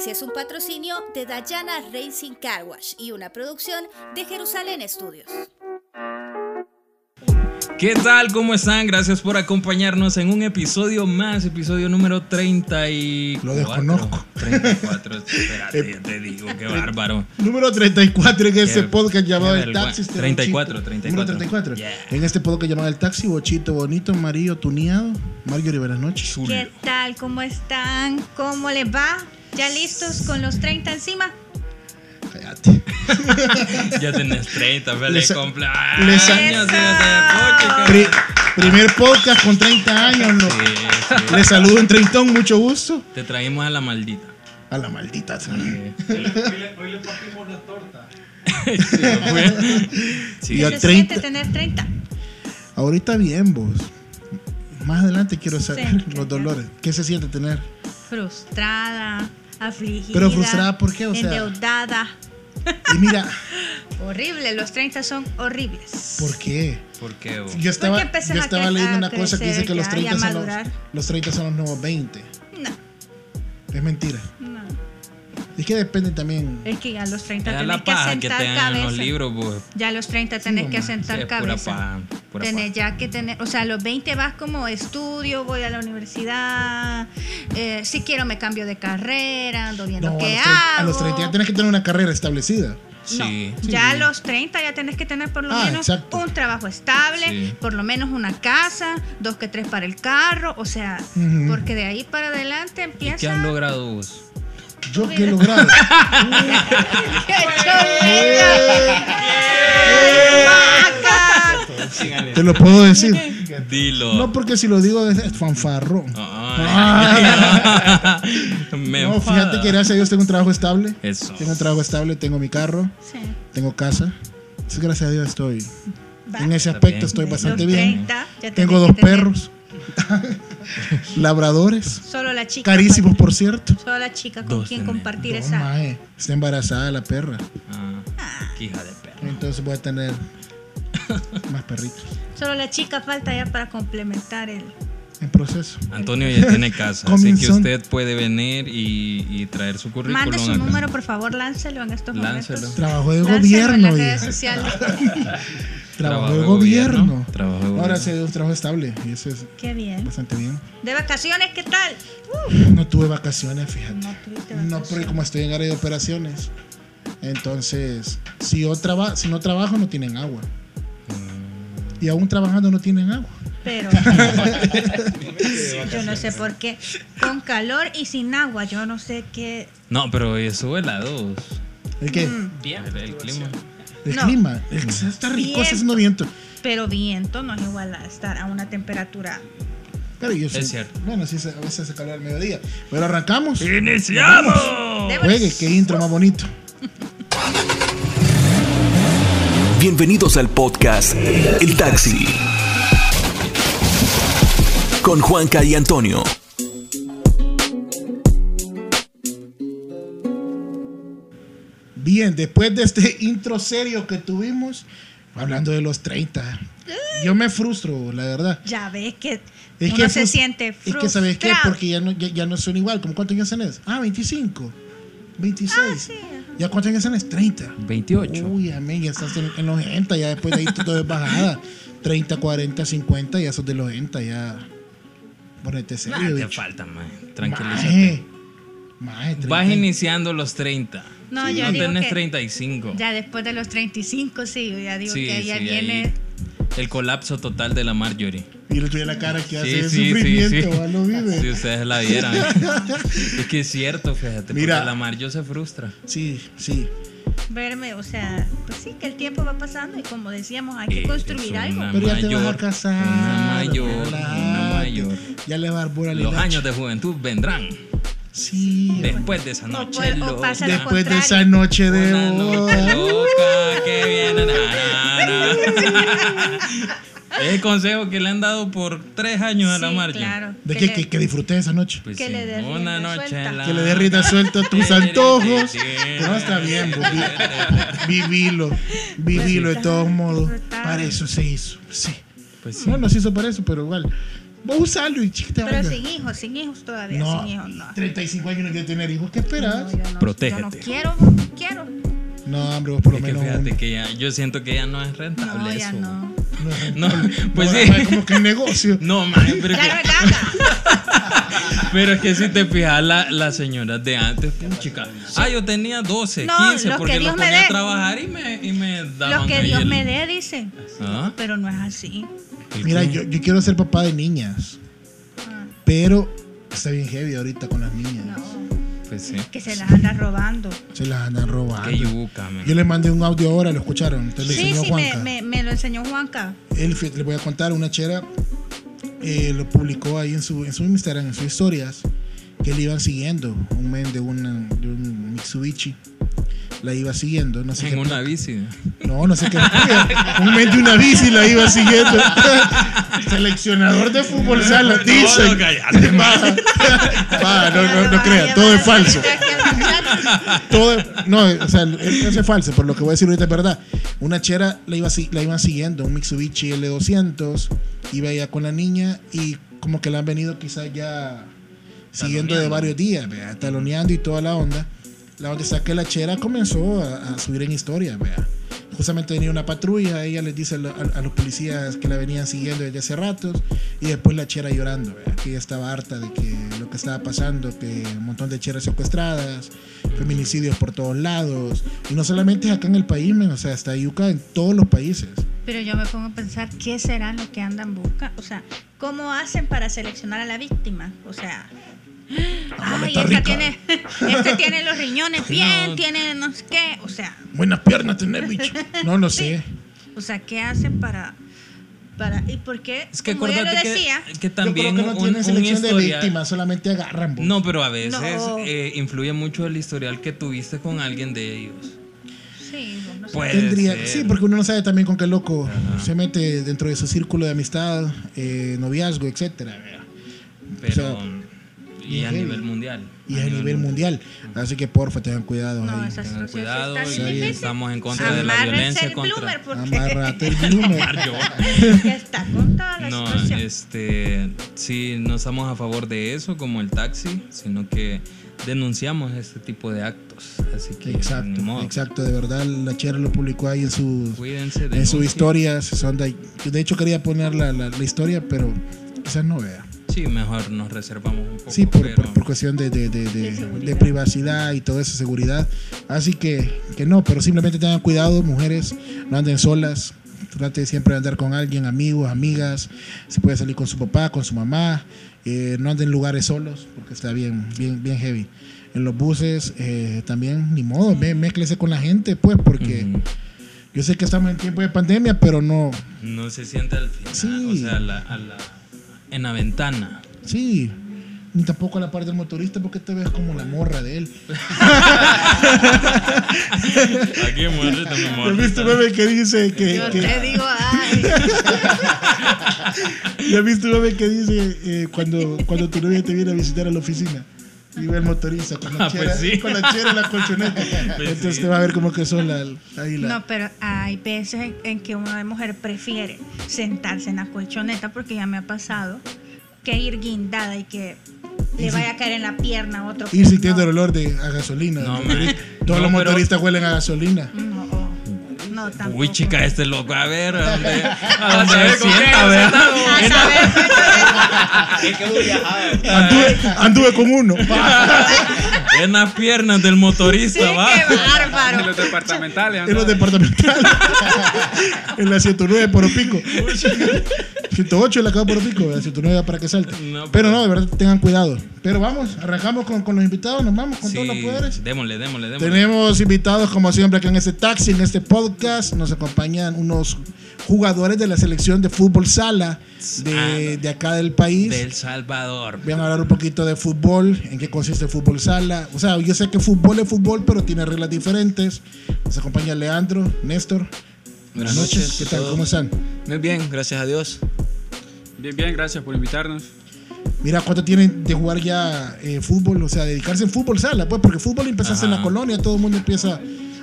Taxi es un patrocinio de Dayana Racing Car Wash y una producción de Jerusalén Studios. ¿Qué tal? ¿Cómo están? Gracias por acompañarnos en un episodio más, episodio número 34. Lo desconozco. 34, espérate, ya te digo, qué bárbaro. Número 34 en este Qué- podcast llamado El. Taxi. este 34, bochito. 34. Número 34. Yeah. En este podcast llamado El Taxi, Bochito Bonito, Amarillo, Tuneado. Marjorie, buenas noches. ¿Qué tal? ¿Cómo están? ¿Cómo les va? ¿Ya listos con los 30 encima? Cállate. Ya tenés 30, feliz Les- cumpleaños. les- pochica. Pri- primer podcast con 30 años. ¿no? Sí, sí. Les saludo en Treintón, mucho gusto. Te traímos a la maldita. A la maldita. Sí, fue. Sí, Y a ¿Qué se 30. siente tener 30? Ahorita bien, vos. Más adelante quiero saber Sí, los dolores. ¿Qué se siente tener? Frustrada, afligida. Pero frustrada, ¿por qué? O sea- endeudada. Y mira, Horrible, los 30 son horribles. ¿por qué? ¿Por qué vos? Yo estaba, yo estaba leyendo a una cosa que dice crecer que los ya, 30, y a son los, los 30 son los nuevos 20. No, Es mentira. Es que depende también. Es que ya a los 30 Es tenés la que paja que asentar los libros, pues. Ya a los 30 tenés que asentar Sí, es pura cabeza. paja, Tenés paja. ya que tener, o sea, a los 20 vas como estudio, voy a la universidad, eh, si quiero me cambio de carrera, ando viendo No, qué los, 30, hago. a los 30 ya tienes que tener una carrera establecida. No, Sí. ya a los 30 ya tenés que tener por lo Ah, menos exacto. un trabajo estable, Sí. por lo menos una casa, dos que tres para el carro, o sea, porque de ahí para adelante ¿Y empieza... qué has logrado vos? Yo que he logrado. ¡Qué chuleta! Te lo puedo decir. Dilo. No porque si lo digo es. Me No, enfada. fíjate que gracias a Dios tengo un trabajo estable. Eso. Tengo un trabajo estable, tengo mi carro, Sí. tengo casa. Sí, gracias a Dios estoy. Va. En ese aspecto bien. estoy bastante los bien. 30, ya tenés Tengo dos tener perros. Labradores. Solo la chica. Carísimos, por cierto. Solo la chica con Dos quien tenés. compartir esa. mae, está embarazada la perra. Ah, qué hija de perro. Entonces voy a tener más perritos Solo la chica falta ya para complementar el. en proceso. Antonio ya tiene casa, así que usted puede venir y, y traer su currículum. Mande su acá. número, por favor, láncelo en estos Láncelo. momentos. Trabajo de Láncelo en gobierno. las redes hija. sociales. Trabajo de gobierno. Trabajo de Ahora gobierno. sí, un trabajo estable. Y eso es Qué bien. bastante bien. ¿De vacaciones qué tal? No tuve vacaciones, fíjate. No tuviste No, porque vacaciones. como estoy en área de operaciones. Entonces, si, yo traba, si no trabajo, no tienen agua. Mm. Y aún trabajando, no tienen agua. Pero. yo no sé por qué. Con calor y sin agua, yo no sé qué. No, pero eso es la dos. ¿El qué? El, el clima. El No. clima. El- está rico, Viento. está haciendo viento. Pero viento no es igual a estar a una temperatura. Pero yo Es sé- cierto. Bueno, sí, se- a veces hace calor al mediodía. Pero arrancamos. ¡Iniciamos! Juegue, qué intro más bonito. Bienvenidos al podcast El Taxi. Con Juanca y Antonio. Bien, después de este intro serio que tuvimos, hablando de los 30, yo me frustro, la verdad. Ya ves que Es uno que se siente Es frustrado. que, ¿sabes qué? Porque ya no, ya, ya no son igual. ¿Cómo cuántos años tenés? Ah, 25. 26. Ah, sí. ¿Ya cuántos años tenés? 30. 28. Uy, amén, ya estás en, en los 80, ya después de ahí todo es bajada. 30, 40, 50, ya sos de los 80, ya. Ponete Nah, serio, te bicho. falta, man. Tranquilízate. Maje. Maje, 30. Vas iniciando los 30. No, Sí, yo no digo tenés que 35. Ya después de los 35, sí, yo ya digo Sí, que ya sí, viene. ahí. El colapso total de la Marjorie. Y le tuve la cara que Sí, hace sí, sí, sufrimiento, sí. ¿va? lo vive. Si ustedes la vieran. es que es cierto, fíjate. Mira. Porque la Marjo se frustra. Sí, sí. verme, o sea, pues sí, que el tiempo va pasando y como decíamos, hay que Eres construir algo. una Pero ya te vas a mayor, casar. Una mayor, una mayor. Ya le va a dar pura Los años de juventud vendrán Sí. después de esa No, noche pues, o loca. pasa lo Después de esa noche de Una noche loca que viene. na, na, na. Es el consejo que le han dado por tres años a la Sí, Marjo. claro. ¿De que qué? le- Que, que disfruté esa noche. Pues Que sí, le dé una noche la- Que le dé rienda suelta tus antojos. No, está bien, vivilo. Vivilo de todos modos. Para eso se hizo. Sí. Pues sí. No, no se hizo para eso, pero igual. Vos usalo y chiquita. Pero sin hijos, sin hijos todavía, No, sin hijos no. 35 años no quiere tener hijos. ¿Qué esperas? No, yo no- Protégete. Yo no quiero, no quiero. No, hombre, vos por lo Es que menos. fíjate que ya, yo siento que ya no es rentable No, ya eso. no. No, pues no, sí. es como que es negocio. No, man, pero, Ya no que-. Pero es que si te fijas, la- las señoras de antes, chica. Ah, yo tenía 12, No, 15, los porque que los Dios me ponía dé. a trabajar y me, y me daban Lo que ahí Dios el- me dé, dice. ¿Ah? Pero no es así. ¿El Mira, yo, yo quiero ser papá de niñas, Ah, pero está bien heavy ahorita con las niñas. No, Pues sí. que se las anda robando. Se las andan robando. Qué yuca. Yo le mandé un audio ahora, lo escucharon. Entonces le Sí, enseñó sí, me, Juanca. me, me lo enseñó Juanca. Él, le voy a contar, una chera eh, lo publicó ahí en su, en su Instagram, en sus historias, que le iban siguiendo, un men de, una, de un Mitsubishi. La iba siguiendo, no sé En qué. una bici. No, no sé qué. un men de una bici la iba siguiendo. Seleccionador de fútbol sala, No, dice. no, va, no, no, no crea, todo es falso. Todo, no, o sea, eso es falso, por lo que voy a decir ahorita es verdad. Una chera la, iba, la iban siguiendo, un Mitsubishi L200, iba ella con la niña y como que la han venido quizás ya siguiendo de varios días, vea, taloneando y toda la onda. La onda está que la chera comenzó a, a subir en historia, vea. Justamente venía una patrulla, ella les dice a, lo- a- a los policías que la venían siguiendo desde hace ratos y después la chera llorando, vea, que ella estaba harta de que lo que estaba pasando, que un montón de cheras secuestradas, feminicidios por todos lados y no solamente acá en el país, men, o sea, está yuca en todos los países. Pero yo me pongo a pensar qué será lo que andan buscando. O sea, ¿cómo hacen para seleccionar a la víctima? O sea, ay, esta tiene, este tiene los riñones bien, No. tiene no sé qué. O sea, Buenas piernas tener, bicho. No, no sé. o sea, ¿qué hacen para, para y por qué? Es que como lo acuérdate que, decía, que Yo también creo que no un, tienen un selección de víctimas, solamente agarran. vos. No, pero a veces No. eh, influye mucho el historial que tuviste con alguien de ellos. sí, no sé. Puede Tendría, ser. sí, porque uno no sabe también con qué loco se mete dentro de su círculo de amistad, eh, noviazgo, etcétera. Pero. o sea, y a nivel mundial. Y a nivel mundial. Así que porfa, tengan cuidado No, ahí. Tengan cuidado y estamos en contra de la violencia el contra. porque Amárrate el bloomer. Está con toda la No, situación. este, sí, no estamos a favor de eso como el taxi, sino que denunciamos este tipo de actos. Así que, Exacto, exacto. De verdad, la chera lo publicó ahí en sus, Cuídense, en sus denuncien. historias. Son de, de hecho, quería poner la, la- la historia, pero quizás no vea. Sí, mejor nos reservamos un poco. Sí, por, pero- por, por cuestión de, de, de- de- privacidad y toda esa seguridad. Así que, que no, pero simplemente tengan cuidado, mujeres, no anden solas. Trate siempre de andar con alguien, amigos, amigas. Se puede salir con su papá, con su mamá. eh, no anden en lugares solos, porque está bien, bien, bien heavy. En los buses eh, también, ni modo, mézclese con la gente, pues, porque Ujú. yo sé que estamos en tiempo de pandemia, pero no, No se siente al final, Sí. o sea, a la- a la- en la ventana. sí. Ni tampoco a la parte del motorista, porque te ves como la morra de él. Aquí muerde también ¿Has visto un meme que dice que, Yo que- te digo, ay, ¿Ya has visto un meme que dice eh, cuando, cuando tu novia te viene a visitar a la oficina? Y ve el motorista con la Ah, chera, pues sí. con la chera y la colchoneta. Pues Entonces sí. te va a ver como que son la, ahí la. No, pero hay veces en, en que una mujer prefiere sentarse en la colchoneta porque ya me ha pasado que ir guindada y que Y le si- vaya a caer en la pierna otro. Ir sintiendo el olor de a gasolina. No, Todos No, los pero- motoristas huelen a gasolina. No, no, tampoco. Uy, chica, este loco, a ver, ¿a dónde, a dónde qué sienta, vea? A Es que. Anduve, anduve con uno. En las piernas del motorista, sí, va. qué En bárbaro. los departamentales. En los departamentales. en la 109 por Pico. 108 en la acabo por Pico, la 109 para que salte. No, pero, pero- no, de verdad, tengan cuidado. Pero vamos, arrancamos con, con los invitados, nos vamos con Sí, todos los poderes. démosle, démosle, démosle. Tenemos invitados, como siempre, aquí en este taxi, en este podcast. Nos acompañan unos jugadores de la selección de fútbol sala de, de acá del país. De El Salvador. Voy a hablar un poquito de fútbol, en qué consiste el fútbol sala. O sea, yo sé que fútbol es fútbol, pero tiene reglas diferentes. Nos acompaña Leandro, Néstor. Buenas noches. ¿Qué tal? ¿Cómo están? Muy bien, gracias a Dios. Bien, bien, gracias por invitarnos. Mira, ¿cuánto tienen de jugar ya eh, fútbol? O sea, dedicarse en fútbol sala, pues, porque fútbol empezaste en la colonia, todo el mundo empieza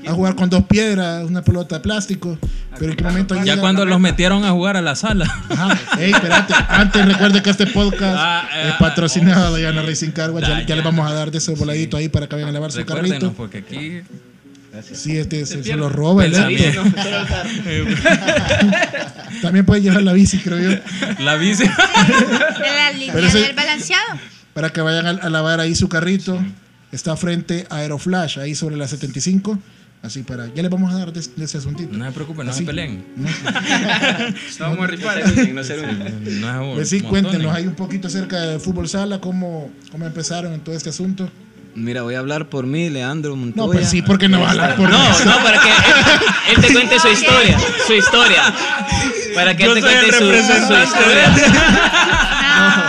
a jugar con dos piedras, una pelota de plástico. Pero en qué momento Ya llega- cuando los metieron a jugar a la sala. Ajá. Ey, espérate. Antes recuerde que este podcast Ah, eh, es ah, patrocinado de Diana Racing Car. Ya, ya le vamos a dar de ese voladito ahí para que vayan a lavar su carrito. porque aquí Sí, este se, se lo roba el. También puede llevar la bici, creo yo. la bici. De la línea Pero ese- del balanceado. Para que vayan a, a lavar ahí su carrito. Está frente a Aeroflash, ahí sobre la 75. Así para. Ya les vamos a dar de, de ese asuntito. No se preocupen, no Así. se peleen. No vamos a rifar. No un- No es Pues sí, cuéntenos ahí un poquito acerca del fútbol sala, cómo, cómo empezaron en todo este asunto. Mira, voy a hablar por mí, Leandro Montoya. No, pues sí, porque no va a hablar por No, eso. no, para que él, él te cuente su historia, su historia. Para que él Yo te soy el cuente su, su historia.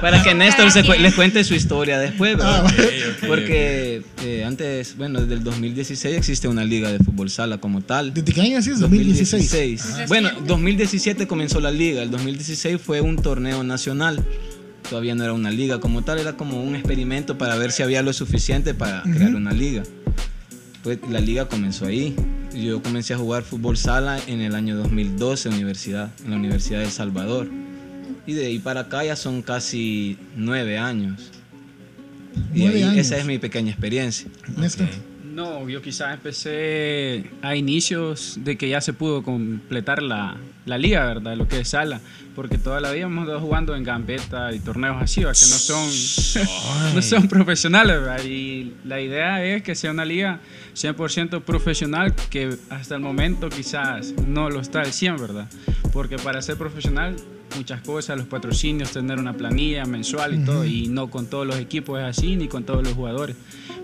Para que Néstor se cu- les cuente su historia después, ¿verdad? Ah, bueno. Porque eh, antes, bueno, desde el 2016 existe una liga de fútbol sala como tal. ¿Desde qué año así es? 2016. 2016. Bueno, 2017 comenzó la liga, el 2016 fue un torneo nacional. Todavía no era una liga como tal, era como un experimento para ver si había lo suficiente para crear una liga. Pues la liga comenzó ahí. Yo comencé a jugar fútbol sala en el año 2012 universidad, en la Universidad de El Salvador. Y de ahí para acá ya son casi nueve años. Y Nueve ahí años. esa es mi pequeña experiencia. Néstor. No, yo quizás empecé a inicios de que ya se pudo completar la, la liga, ¿verdad? Lo que es sala. Porque toda la vida hemos estado jugando en gambeta y torneos así, ¿verdad? que no son, no son profesionales. ¿verdad? Y la idea es que sea una liga 100% profesional, que hasta el momento quizás no lo está al 100, ¿verdad? Porque para ser profesional muchas cosas, los patrocinios, tener una planilla mensual y todo, y no con todos los equipos es así, ni con todos los jugadores.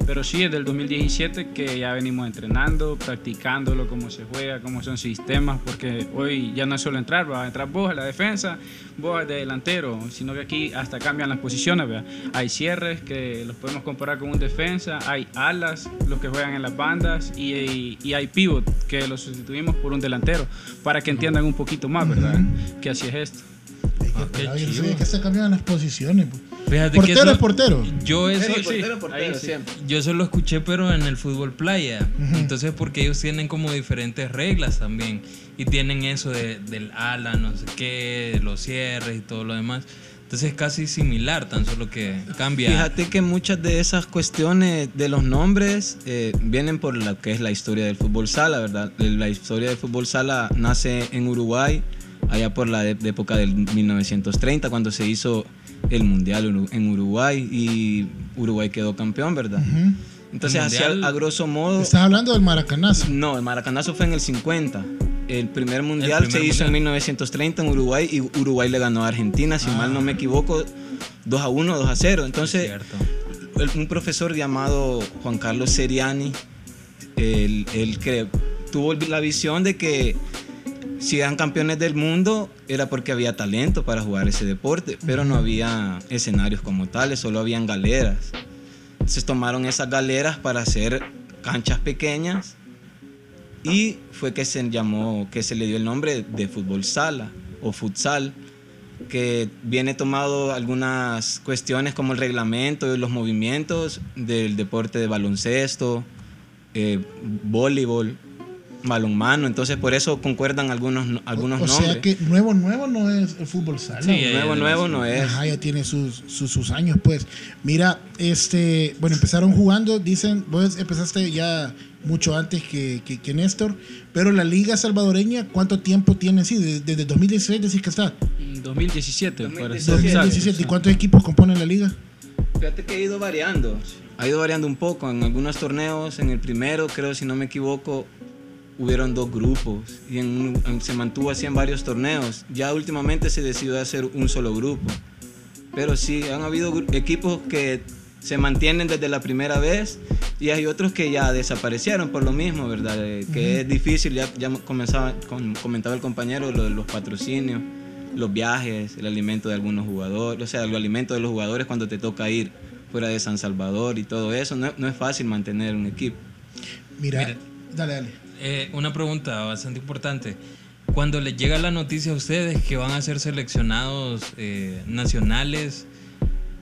Pero sí, desde el 2017 que ya venimos entrenando, practicándolo, cómo se juega, cómo son sistemas, porque hoy ya no es solo entrar, va a entrar vos a la defensa, vos de delantero, sino que aquí hasta cambian las posiciones, ¿verdad? Hay cierres que los podemos comparar con un defensa, hay alas, los que juegan en las bandas, y, y- y hay pivot, que los sustituimos por un delantero, para que entiendan un poquito más, ¿verdad? Que así es esto. Ah, qué Ay, yo no sabía que se cambiaban las posiciones. pues. Fíjate que Portero eso- es portero. Yo eso, Sí, sí, portero, ahí sí. yo eso lo escuché, pero en el fútbol playa. Entonces, porque ellos tienen como diferentes reglas también. Y tienen eso de, del ala, no sé qué, los cierres y todo lo demás. Entonces, es casi similar, tan solo que cambia. Fíjate que muchas de esas cuestiones de los nombres eh, vienen por lo que es la historia del fútbol sala, ¿verdad? La historia del fútbol sala nace en Uruguay, allá por la de- época del 1930, cuando se hizo el Mundial en Uruguay y Uruguay quedó campeón, ¿verdad? Entonces, Mundial- a, a grosso modo... Estás hablando del maracanazo. No, el Maracanazo fue en el 50. El primer mundial primer se hizo en mundial. 1930 en Uruguay y Uruguay le ganó a Argentina, si mal no me equivoco, 2 a 1, 2 a 0. Es Entonces, un profesor llamado Juan Carlos Seriani, él, él cre- tuvo la visión de que si eran campeones del mundo era porque había talento para jugar ese deporte, pero no había escenarios como tales, solo habían galeras. Entonces tomaron esas galeras para hacer canchas pequeñas y fue que se llamó, que se le dio el nombre de fútbol sala o futsal, que viene tomado algunas cuestiones como el reglamento y los movimientos del deporte de baloncesto, eh, voleibol, balonmano, entonces por eso concuerdan algunos, algunos o nombres. sea que nuevo, nuevo no es el fútbol sala. Sí, nuevo, nuevo no es. Ajá, ya tiene sus, sus, sus años, pues. Mira, este, bueno, empezaron jugando, dicen, vos empezaste ya mucho antes que, que, que Néstor, pero la Liga Salvadoreña, ¿cuánto tiempo tiene? Sí, desde, desde 2016 decís que está. En 2017, para ser 2017. ¿Y cuántos equipos componen la liga? Fíjate que ha ido variando. Ha ido variando un poco. En algunos torneos, en el primero, creo, si no me equivoco, hubieron dos grupos. Y en un- en- se mantuvo así en varios torneos. Ya últimamente se decidió hacer un solo grupo. Pero sí, han habido equipos que se mantienen desde la primera vez y hay otros que ya desaparecieron por lo mismo, ¿verdad? Eh, que es difícil, ya, ya comenzaba, con- comentaba el compañero, lo de los patrocinios, los viajes, el alimento de algunos jugadores, o sea, el alimento de los jugadores cuando te toca ir fuera de San Salvador y todo eso, no, no es fácil mantener un equipo. Mira, Mira. dale, dale. Eh, una pregunta bastante importante. Cuando les llega la noticia a ustedes que van a ser seleccionados eh, nacionales,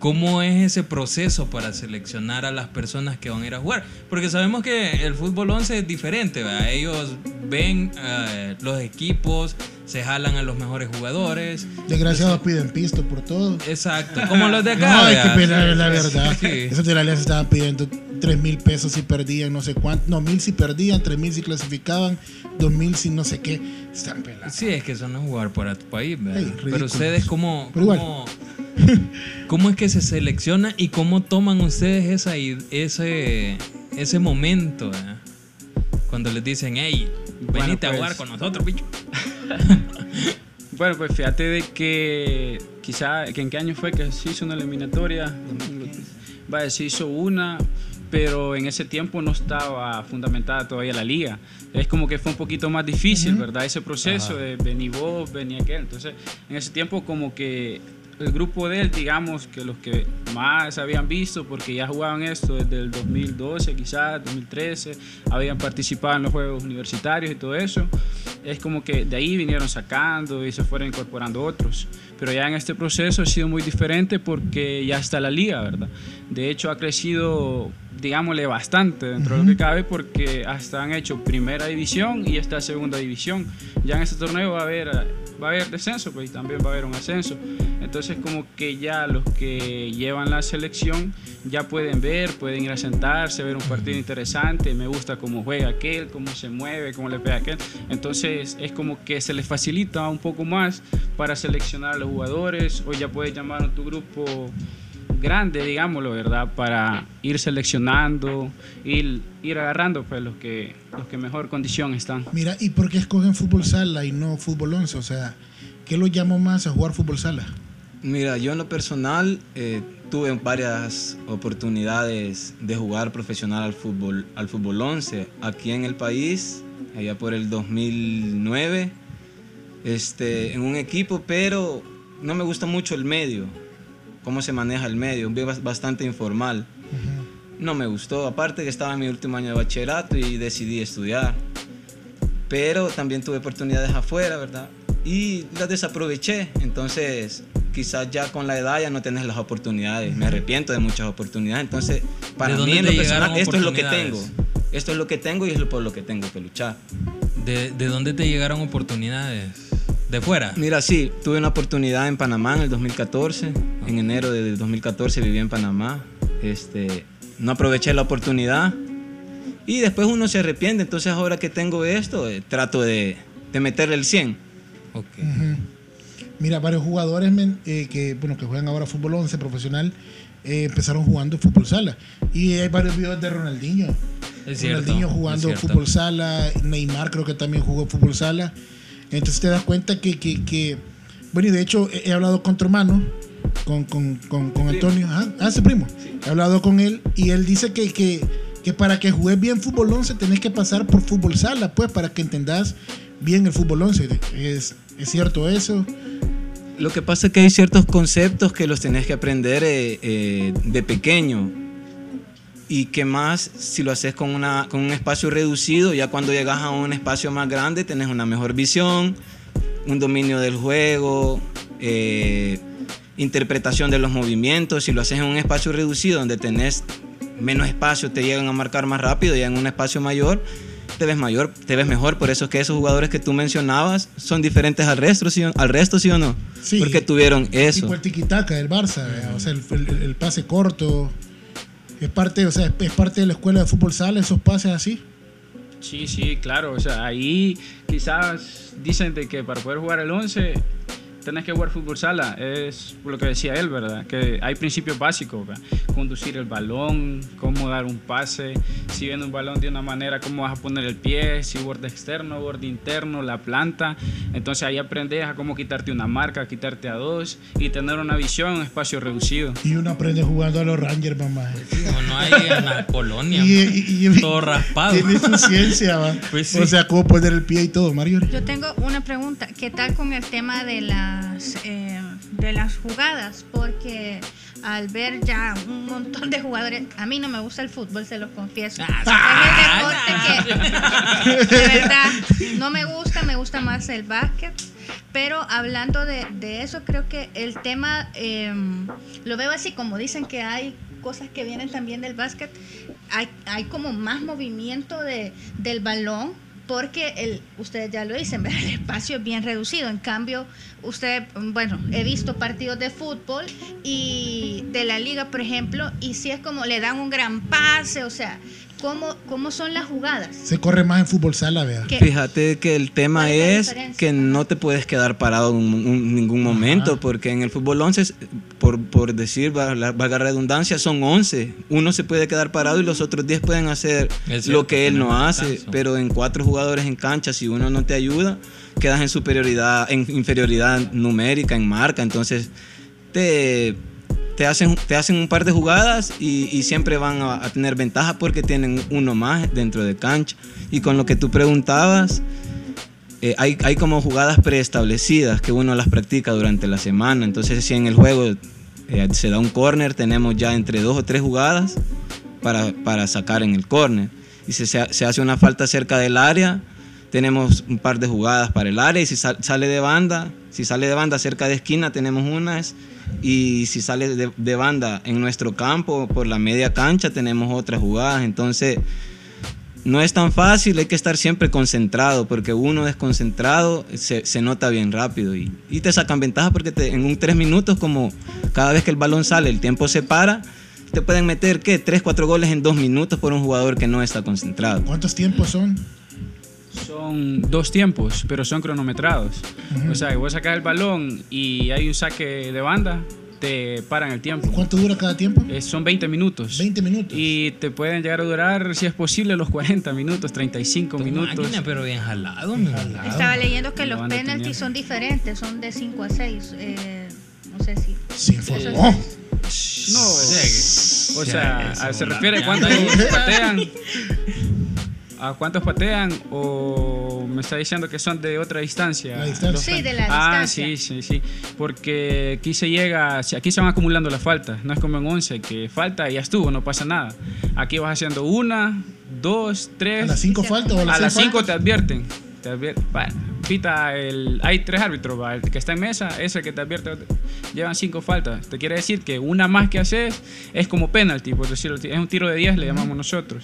¿Cómo es ese proceso para seleccionar a las personas que van a ir a jugar? Porque sabemos que el fútbol 11 es diferente, ¿verdad? Ellos ven eh, los equipos, se jalan a los mejores jugadores. Desgraciados piden pisto por todo. Exacto, como los de acá. No, es que la, la verdad. Sí. Esos de la alianza estaban pidiendo 3 mil pesos si perdían, no sé cuánto. No, mil si perdían, 3 mil si clasificaban, 2 mil si no sé qué. Están pelados. Sí, es que eso no es jugar para tu país, ¿verdad? Pero ustedes, ¿cómo, Pero igual. cómo, cómo es que se selecciona y cómo toman ustedes esa, ese, ese momento, ¿verdad? Cuando les dicen, hey, Bueno, venite a pues. jugar con nosotros, bicho. Bueno, pues fíjate de que quizá, que en qué año fue que se hizo una eliminatoria. Vaya, se hizo una, pero en ese tiempo no estaba fundamentada todavía la liga. Es como que fue un poquito más difícil, ¿verdad? Ese proceso de vení vos, vení aquel. Entonces, en ese tiempo como que el grupo de él, digamos que los que más habían visto, porque ya jugaban esto desde el 2012, quizás 2013, habían participado en los Juegos Universitarios y todo eso, es como que de ahí vinieron sacando y se fueron incorporando otros. Pero ya en este proceso ha sido muy diferente porque ya está la liga, ¿verdad? De hecho ha crecido, digámosle, bastante dentro de lo que cabe porque hasta han hecho primera división y está segunda división. Ya en este torneo va a haber, va a haber descenso, pues y también va a haber un ascenso. Entonces como que ya los que llevan la selección ya pueden ver, pueden ir a sentarse, ver un partido interesante, me gusta cómo juega aquel, cómo se mueve, cómo le pega aquel. Entonces es como que se les facilita un poco más para seleccionar a los jugadores o ya puedes llamar a tu grupo grande, digámoslo, ¿verdad? Para ir seleccionando, ir, agarrando pues los que, los que mejor condición están. Mira, ¿y por qué escogen fútbol sala y no fútbol 11? O sea, ¿qué los llamó más a jugar fútbol sala? Mira, yo en lo personal eh, tuve varias oportunidades de jugar profesional al fútbol, al fútbol 11 aquí en el país, allá por el 2009, este, en un equipo, pero no me gusta mucho el medio, cómo se maneja el medio, bastante informal. No me gustó, aparte que estaba en mi último año de bachillerato y decidí estudiar. Pero también tuve oportunidades afuera, ¿verdad? Y las desaproveché. Entonces, quizás ya con la edad ya no tenés las oportunidades. Me arrepiento de muchas oportunidades. Entonces, para ¿De mí en lo personal, esto es lo que tengo. Esto es lo que tengo y es por lo que tengo que luchar. ¿De, de dónde te llegaron oportunidades? ¿De fuera? Mira, sí, tuve una oportunidad en Panamá en el 2014. En enero del 2014 viví en Panamá. Este, no aproveché la oportunidad. Y después uno se arrepiente. Entonces ahora que tengo esto, eh, trato de, de meterle el 100. Ok. Mira, varios jugadores men- eh, que, bueno, que juegan ahora fútbol 11 profesional eh, empezaron jugando fútbol sala. Y hay varios videos de Ronaldinho. Es cierto. Ronaldinho jugando fútbol sala, Neymar creo que también jugó fútbol sala. Entonces te das cuenta que, que, que- bueno, y de hecho he, he hablado con tu hermano, con, con, con, con Antonio, ah, ah, ese primo, he hablado con él y él dice que, que, que para que juegues bien fútbol 11 tenés que pasar por fútbol sala, pues, para que entendas bien el fútbol 11. ¿Es, es cierto eso? Lo que pasa es que hay ciertos conceptos que los tenés que aprender eh, eh, de pequeño y que más si lo haces con, una, con un espacio reducido, ya cuando llegas a un espacio más grande tenés una mejor visión, un dominio del juego, eh, interpretación de los movimientos. Si lo haces en un espacio reducido donde tenés menos espacio, te llegan a marcar más rápido, y en un espacio mayor te ves mayor, te ves mejor. Por eso es que esos jugadores que tú mencionabas son diferentes al resto, ¿sí, o- al resto, ¿sí o no? Sí. Porque tuvieron eso. Tipo el tiquitaca del Barça, ¿verdad? o sea, el, el- el pase corto. Es parte, o sea, es parte de la escuela de fútbol sala, esos pases así. Sí, sí, claro. O sea, ahí quizás dicen de que para poder jugar el 11 tenés que jugar fútbol sala. Es lo que decía él, ¿verdad? Que hay principios básicos. ¿verdad? Conducir el balón, cómo dar un pase. Si viene un balón de una manera, cómo vas a poner el pie. Si borde externo, borde interno, la planta. Entonces ahí aprendes a cómo quitarte una marca, quitarte a dos y tener una visión en un espacio reducido. Y uno aprende jugando a los Rangers, mamá. Como no hay en la colonia. Y, y- y- todo raspado. Tiene su ciencia, va. Pues sí. O sea, cómo poner el pie y todo, Mario. Yo tengo una pregunta. ¿Qué tal con el tema de las eh, de las jugadas? Porque al ver ya un montón de jugadores, a mí no me gusta el fútbol, se los confieso. Ah, es el deporte que de verdad no me gusta, me gusta más el básquet. Pero hablando de, de eso, creo que el tema eh, lo veo así, como dicen que hay cosas que vienen también del básquet, hay, hay como más movimiento de, del balón. Porque el, ustedes ya lo dicen, el espacio es bien reducido. En cambio, usted, bueno, he visto partidos de fútbol y de la liga, por ejemplo, y si es como le dan un gran pase, o sea, ¿cómo, cómo son las jugadas? Se corre más en fútbol sala, vea. ¿Qué? Fíjate que el tema ¿Cuál es diferencia? que no te puedes quedar parado en un- un- ningún momento, porque en el fútbol 11, por, por decir, valga la redundancia, son 11. Uno se puede quedar parado y los otros 10 pueden hacer Es lo cierto, que él no hace, descanso. pero en cuatro jugadores en cancha, si uno no te ayuda, quedas en superioridad, en inferioridad numérica, en marca, entonces te, te, hacen, te hacen un par de jugadas y, y siempre van a, a tener ventaja porque tienen uno más dentro de cancha. Y con lo que tú preguntabas, eh, hay, hay como jugadas preestablecidas que uno las practica durante la semana. Entonces, si en el juego eh, se da un corner, tenemos ya entre dos o tres jugadas para, para sacar en el corner. Y si se, se hace una falta cerca del área, tenemos un par de jugadas para el área. Y si sal- sale de banda, si sale de banda cerca de esquina, tenemos unas. Y si sale de, de banda en nuestro campo, por la media cancha, tenemos otras jugadas. Entonces, no es tan fácil, hay que estar siempre concentrado, porque uno desconcentrado se, se nota bien rápido y, y te sacan ventaja porque te- en un tres minutos, como cada vez que el balón sale, el tiempo se para, te pueden meter, ¿qué? Tres, cuatro goles en dos minutos por un jugador que no está concentrado. ¿Cuántos tiempos son? Son dos tiempos, pero son cronometrados. O sea, que vos sacas el balón y hay un saque de banda, te paran el tiempo. ¿Cuánto dura cada tiempo? Eh, son 20 minutos. 20 minutos. Y te pueden llegar a durar, si es posible, los 40 minutos, 35 Tu minutos. máquina, pero bien jalado, mi. Estaba leyendo que los tenía. son diferentes, son de 5 a 6. Eh, no sé si. Se informó. No, o sea, o sea, se bola. refiere a ya. patean. ¿A cuántos patean? ¿O me está diciendo que son de otra distancia? La distancia. Sí, de la ah, distancia. sí, sí, sí. Porque aquí se llega, aquí se van acumulando las faltas. No es como en 11, que falta y ya estuvo, no pasa nada. Aquí vas haciendo una, dos, tres. ¿A las 5 faltas o a las A las 6 5 te advierten. Te advier- va, pita el, hay tres árbitros, va, el que está en mesa es el que te advierte. Llevan cinco faltas. Te quiere decir que una más que haces es como penalty, por decirlo. Es un tiro de 10, le llamamos nosotros.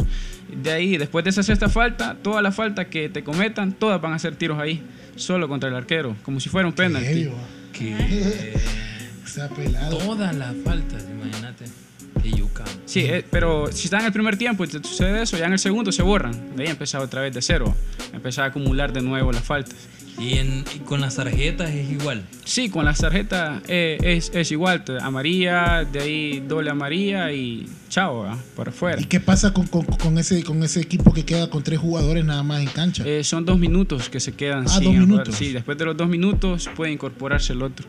De ahí, después de esa sexta falta, todas las faltas que te cometan, todas van a ser tiros ahí, solo contra el arquero, como si fuera un va. Que Está pelado. todas las faltas, imagínate. Sí, eh, pero si está en el primer tiempo y te sucede eso, ya en el segundo se borran. De ahí empezaba otra vez de cero. Empezaba a acumular de nuevo las faltas. Y, en, y con las tarjetas es igual. Sí, con las tarjetas eh, es, es igual. Amarilla, de ahí doble amarilla y chao, ¿va? para afuera. ¿Y qué pasa con, con- con ese, con ese equipo que queda con tres jugadores nada más en cancha? Eh, son dos minutos que se quedan Ah, sin dos jugar. minutos. Sí, después de los dos minutos puede incorporarse el otro.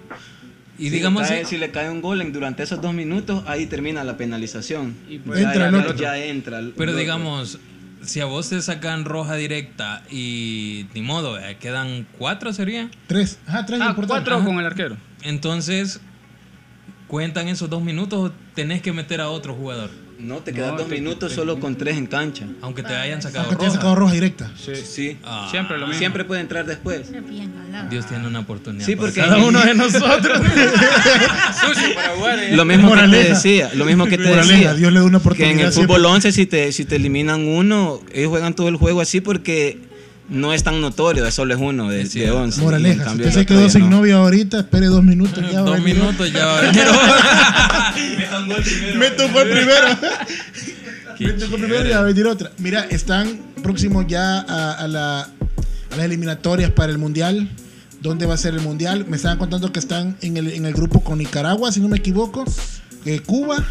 Y Si digamos, le cae- si- le cae un gol en- durante esos dos minutos, ahí termina la penalización. Y pues, Entra ya, el ya- otro. ya entra. el pero otro. digamos, si a vos te sacan roja directa y ni modo, eh, quedan cuatro sería. Tres. Ajá, tres Ah, importantes. cuatro Ajá. con el arquero. Entonces, cuentan esos dos minutos o tenés que meter a otro jugador. No, te quedan No, dos te- minutos te- solo con tres en cancha. Aunque te hayan sacado Aunque te haya roja. sacado roja directa. Sí. Sí. Ah, Siempre lo mismo. Siempre puede entrar después. Dios tiene una oportunidad. Sí, para porque cada uno de nosotros. Eh. Lo mismo que te decía, lo mismo que te Moraleja, decía. Dios le da una Que en oportunidad el siempre. fútbol 11 si te, si te eliminan uno, ellos juegan todo el juego así porque no es tan notorio, solo es uno de, Es de cierto. 11. Y en Moraleja, si usted se quedó sin no. novia ahorita, espere dos minutos. Ya Dos minutos ya va a venir. Me tocó el primero. Me tocó el primero y va a venir otra. Mira, están próximos ya a, a la- a las eliminatorias para el Mundial. ¿Dónde va a ser el Mundial? Me estaban contando que están en el, en el grupo con Nicaragua, si no me equivoco. eh, Cuba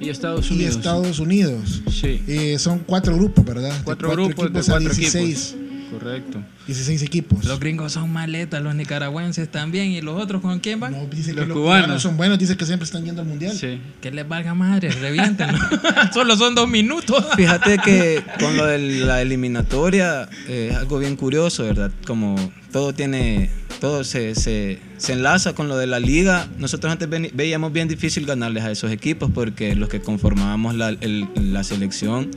Y Estados y Unidos. Estados Unidos. Sí. Eh, son cuatro grupos, ¿verdad? De Cuatro grupos de a cuatro 16, equipos. Correcto. 16 equipos. Los gringos son maletas, los nicaragüenses también. ¿Y los otros con quién van? No, dice que Los los cubanos. cubanos son buenos, dice que siempre están yendo al mundial. Sí. Que les valga madre, revienten. Solo son dos minutos. Fíjate que con lo de la eliminatoria eh, es algo bien curioso, ¿verdad? Como todo tiene, todo se, se, se enlaza con lo de la liga. Nosotros antes veíamos bien difícil ganarles a esos equipos porque los que conformábamos la, el- la selección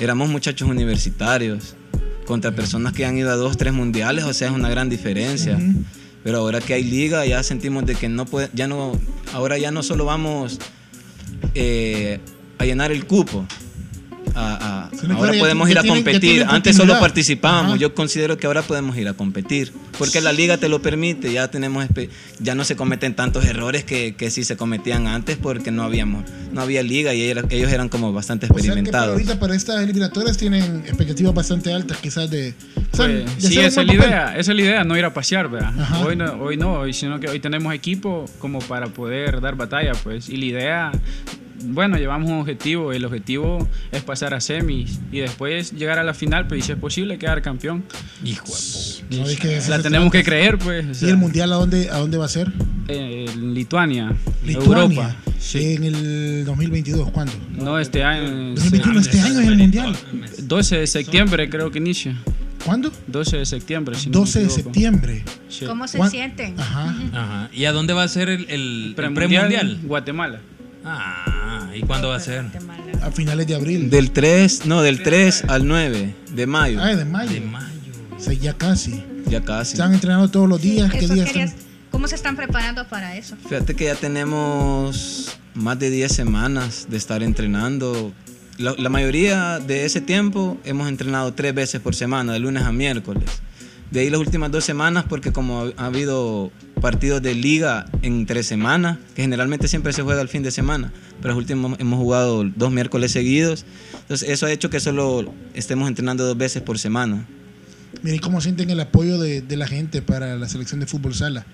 éramos muchachos universitarios contra personas que han ido a dos, tres mundiales, o sea, es una gran diferencia. Pero ahora que hay liga, ya sentimos de que no puede, ya no, ahora ya no solo vamos eh, a llenar el cupo. A- a- Sino que ahora podemos ir a competir. Antes solo participábamos. Ajá. Yo considero que ahora podemos ir a competir. Porque la liga te lo permite. Ya tenemos ya no se cometen tantos errores que, que sí se cometían antes porque no habíamos, no había liga y era- ellos eran como bastante O sea que para experimentados. ahorita para estas eliminatorias tienen expectativas bastante altas, quizás de. o sea, Pues, de sí, esa es la idea, esa es la idea, no ir a pasear, ¿verdad? Ajá. Hoy no, hoy no, hoy, sino que hoy tenemos equipo como para poder dar batalla, pues. Y la idea, bueno, llevamos un objetivo, el objetivo es pasar a semis y después llegar a la final, pues, y si es posible quedar campeón. Hijo de No, es que La tenemos que creer, pues. o ¿Y sea, el mundial a dónde, a dónde va a ser? en Lituania, Lituania. Europa. Sí. En el 2022, ¿cuándo? No, este año. 2021, este año es el mundial. 12 de septiembre creo que inicia. ¿Cuándo? 12 de septiembre, si no me 12 de equivoco. septiembre. Sí. ¿Cómo se ¿Cuán- sienten? Ajá. Ajá. ¿Y a dónde va a ser el, el, el Premundial, premundial? Guatemala. Ah, ¿y cuándo va a ser? A finales de abril. Del 3, no, del 3 al 9 de mayo. Ah, de mayo. De mayo. O sea, ya casi. Ya casi. Están entrenando todos los días. ¿Qué días querías- están? ¿Cómo se están preparando para eso? Fíjate que ya tenemos más de 10 semanas de estar entrenando. La, la mayoría de ese tiempo hemos entrenado tres veces por semana, de lunes a miércoles. De ahí las últimas dos semanas, porque como ha, ha habido partidos de liga en tres semanas, que generalmente siempre se juega el fin de semana, pero los últimos hemos jugado dos miércoles seguidos. Entonces eso ha hecho que solo estemos entrenando dos veces por semana. Miren cómo sienten el apoyo de, de la gente para la selección de fútbol sala.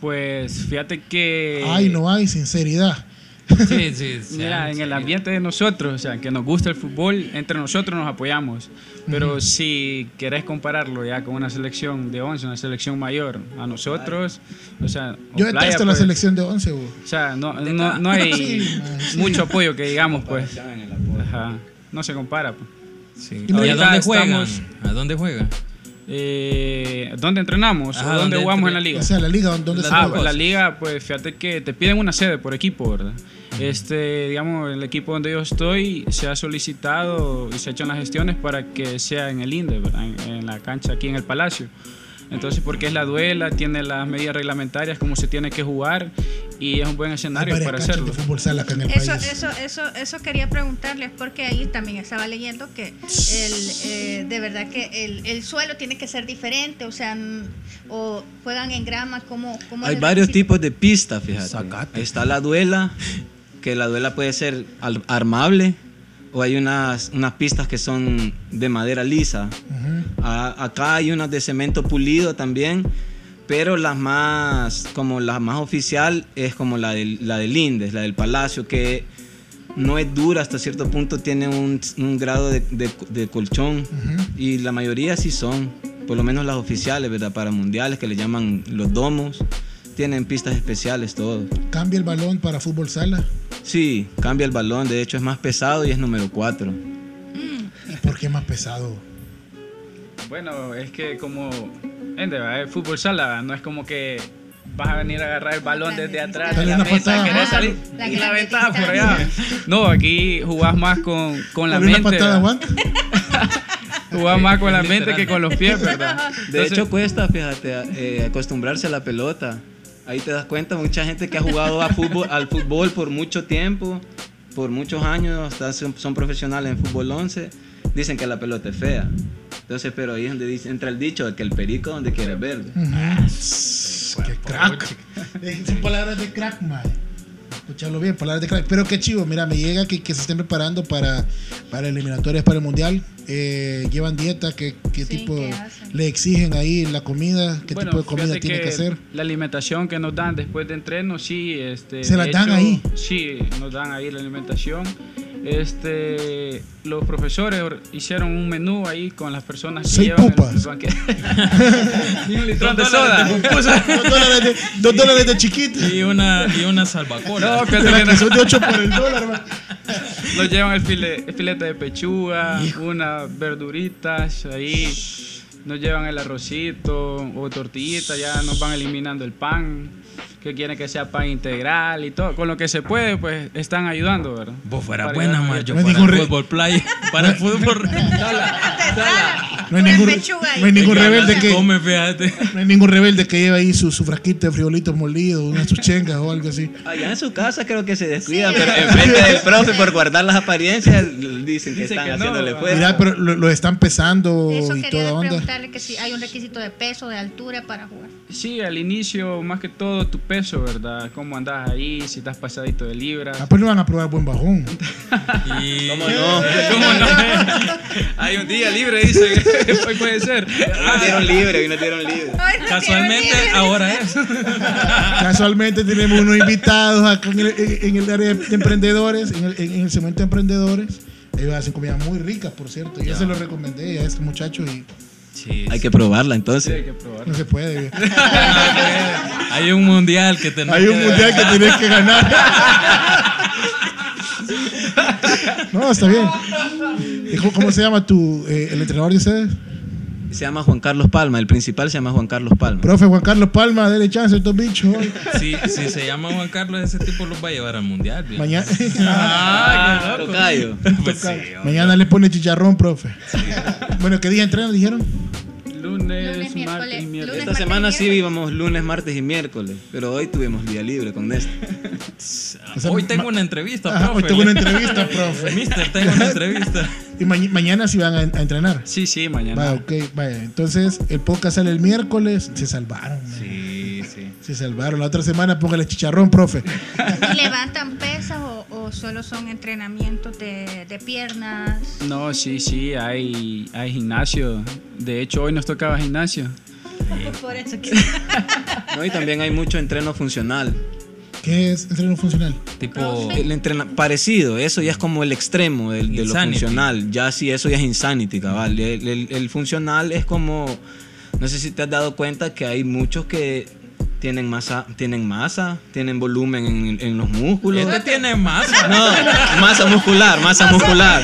Pues fíjate que. Ay, no hay sinceridad. Sí, sí, sí. Mira, en el ambiente de nosotros, o sea, que nos gusta el fútbol, entre nosotros nos apoyamos. Pero si querés compararlo ya con una selección de 11, una selección mayor, a nosotros, o sea, o Yo playa, detesto la pues, selección de 11. bo. O sea, no, no, no hay Sí, mucho apoyo que digamos, pues. Ajá, no se compara. Pues. Sí. Y ¿Y a dónde juegan? estamos- ¿A dónde juegan? Eh, ¿Dónde entrenamos? Ajá, ¿O dónde ¿dónde jugamos en la liga? O sea, la liga, ¿dónde se Ah, pues, la liga, pues fíjate que te piden una sede por equipo, ¿verdad? Este, digamos, el equipo donde yo estoy se ha solicitado y se ha hecho las gestiones para que sea en el INDE, ¿verdad? En, en la cancha aquí en el Palacio. Entonces, porque es la duela, tiene las medidas reglamentarias, cómo se tiene que jugar y es un buen escenario para hacerlo. de fútbol sala acá en el Eso, país. eso, eso, eso quería preguntarles porque ahí también estaba leyendo que el, eh, de verdad que el, el suelo tiene que ser diferente, o sea, n- o juegan en grama, como Hay varios tipos de pistas, fíjate. Ahí está la duela, que la duela puede ser armable, o hay unas, unas pistas que son de madera lisa. A- acá hay unas de cemento pulido también, pero las más, como la más oficial es como la del, la del Indes, la del Palacio, que no es dura hasta cierto punto, tiene un, un grado de, de- de colchón y la mayoría sí son, por lo menos las oficiales, ¿verdad? Para mundiales que le llaman los domos, tienen pistas especiales todo. Cambia el balón para fútbol sala. Sí, cambia el balón, de hecho es más pesado y es número 4. ¿Y por qué más pesado? Bueno, es que como verdad, el fútbol sala no es como que vas a venir a agarrar el balón desde atrás de la mesa, patada. querés salir La y la grande ventana por allá. No, aquí jugás más con, con la mente. patada. Jugás más con la mente que con los pies, ¿verdad? De Entonces, hecho cuesta, fíjate, eh, acostumbrarse a la pelota. Ahí te das cuenta, mucha gente que ha jugado a fútbol, al fútbol por mucho tiempo, por muchos años, hasta son, son profesionales en fútbol 11, dicen que la pelota es fea. Entonces, pero ahí es donde dice, entra el dicho de que el perico donde quiere verde. Ujú. Qué crack. Eh, Son palabras de crack, man. Escucharlo bien, palabras de crack. Pero qué chivo, mira, me llega que, que se estén preparando para, para eliminatorias para el mundial. Eh, llevan dieta, ¿qué, qué Sí, tipo le exigen ahí la comida? ¿Qué bueno, tipo de comida tiene que, hacer? La alimentación que nos dan después de entreno, sí. Este, ¿Se la dan ahí? Sí, nos dan ahí la alimentación. Este, los profesores or- hicieron un menú ahí con las personas que Seis llevan el- pupas. el banquete. Ni un litrón de soda. dos, dólares de, dos dólares de chiquito. Y una, y una salvacola. No, que son de 8 por el dólar, man. Nos llevan el, file- el filete de pechuga, unas verduritas ahí. Nos llevan el arrocito o tortillita, ya nos van eliminando el pan, que quieren que sea pan integral y todo. Con lo que se puede, pues están ayudando, ¿verdad? Vos fuera Para buena, yo Me para el re- fútbol playa. Para el fútbol. Sala, sala. No hay ningún, no hay ningún rebelde no que come, no hay ningún rebelde que lleve ahí su, su frasquito de frijolitos molidos, unas sus chengas o algo así. Allá en su casa creo que se descuidan, pero enfrente del profe por guardar las apariencias dicen que Dice están que no, haciéndole fuerza. Mira, pero lo, lo están pesando Eso y quería toda onda. preguntarle que si hay un requisito de peso, de altura para jugar. Sí, al inicio, más que todo tu peso, ¿verdad? Cómo andas ahí, si estás pasadito de libras. Ah, pues no van a probar buen bajón. Y... ¿Cómo no? ¿Cómo no? Hay un día libre, dice. Hoy puede ser. Hoy nos dieron libre, hoy nos dieron libre. Casualmente ahora es. Casualmente tenemos unos invitados acá en el, en el área de emprendedores, en el, en el segmento de emprendedores. Ellos hacen comida muy rica, por cierto. Yo se lo recomendé a este muchacho y Sí, Hay que probarla Sí, entonces. hay que probar. no se puede. Hay un mundial que tenemos Hay un que- mundial que tienes que ganar. No, está bien. ¿Y cómo, cómo se llama tu, eh, el entrenador de ustedes? Se llama Juan Carlos Palma, el principal se llama Juan Carlos Palma. Profe Juan Carlos Palma, dele chance a estos bichos. hoy. Si, si se llama Juan Carlos, ese tipo los va a llevar al mundial. Mañana, Ah. Tocayo. Pues sí, mañana le pone chicharrón, profe. Bueno, ¿qué día entrenan? Dijeron. Lunes, martes y miércoles. lunes. Esta semana sí íbamos lunes, martes y miércoles, pero hoy tuvimos día libre con Néstor. O sea, Hoy tengo una entrevista, Ajá, profe. hoy tengo una entrevista, profe. Mister, tengo una entrevista. Y ma- mañana sí van a, a entrenar. Sí, sí, mañana. Va, ok, vaya. Entonces, el podcast sale el miércoles. Se salvaron. man. Sí. Se salvaron. La otra semana póngale chicharrón, profe. ¿Y levantan pesas o, o solo son entrenamientos de, de piernas? No, sí, sí, hay, hay gimnasio. De hecho, hoy nos tocaba gimnasio. Por eso que... No, y también hay mucho entreno funcional. ¿Qué es entreno funcional? Tipo, El entrena parecido, eso ya es como el extremo del- de, lo funcional. Ya sí, eso ya es insanity, cabal. El, el- el funcional es como, no sé si te has dado cuenta que hay muchos que tienen masa, tienen masa, tienen volumen en, en los músculos. este tiene masa. No, masa muscular, masa muscular.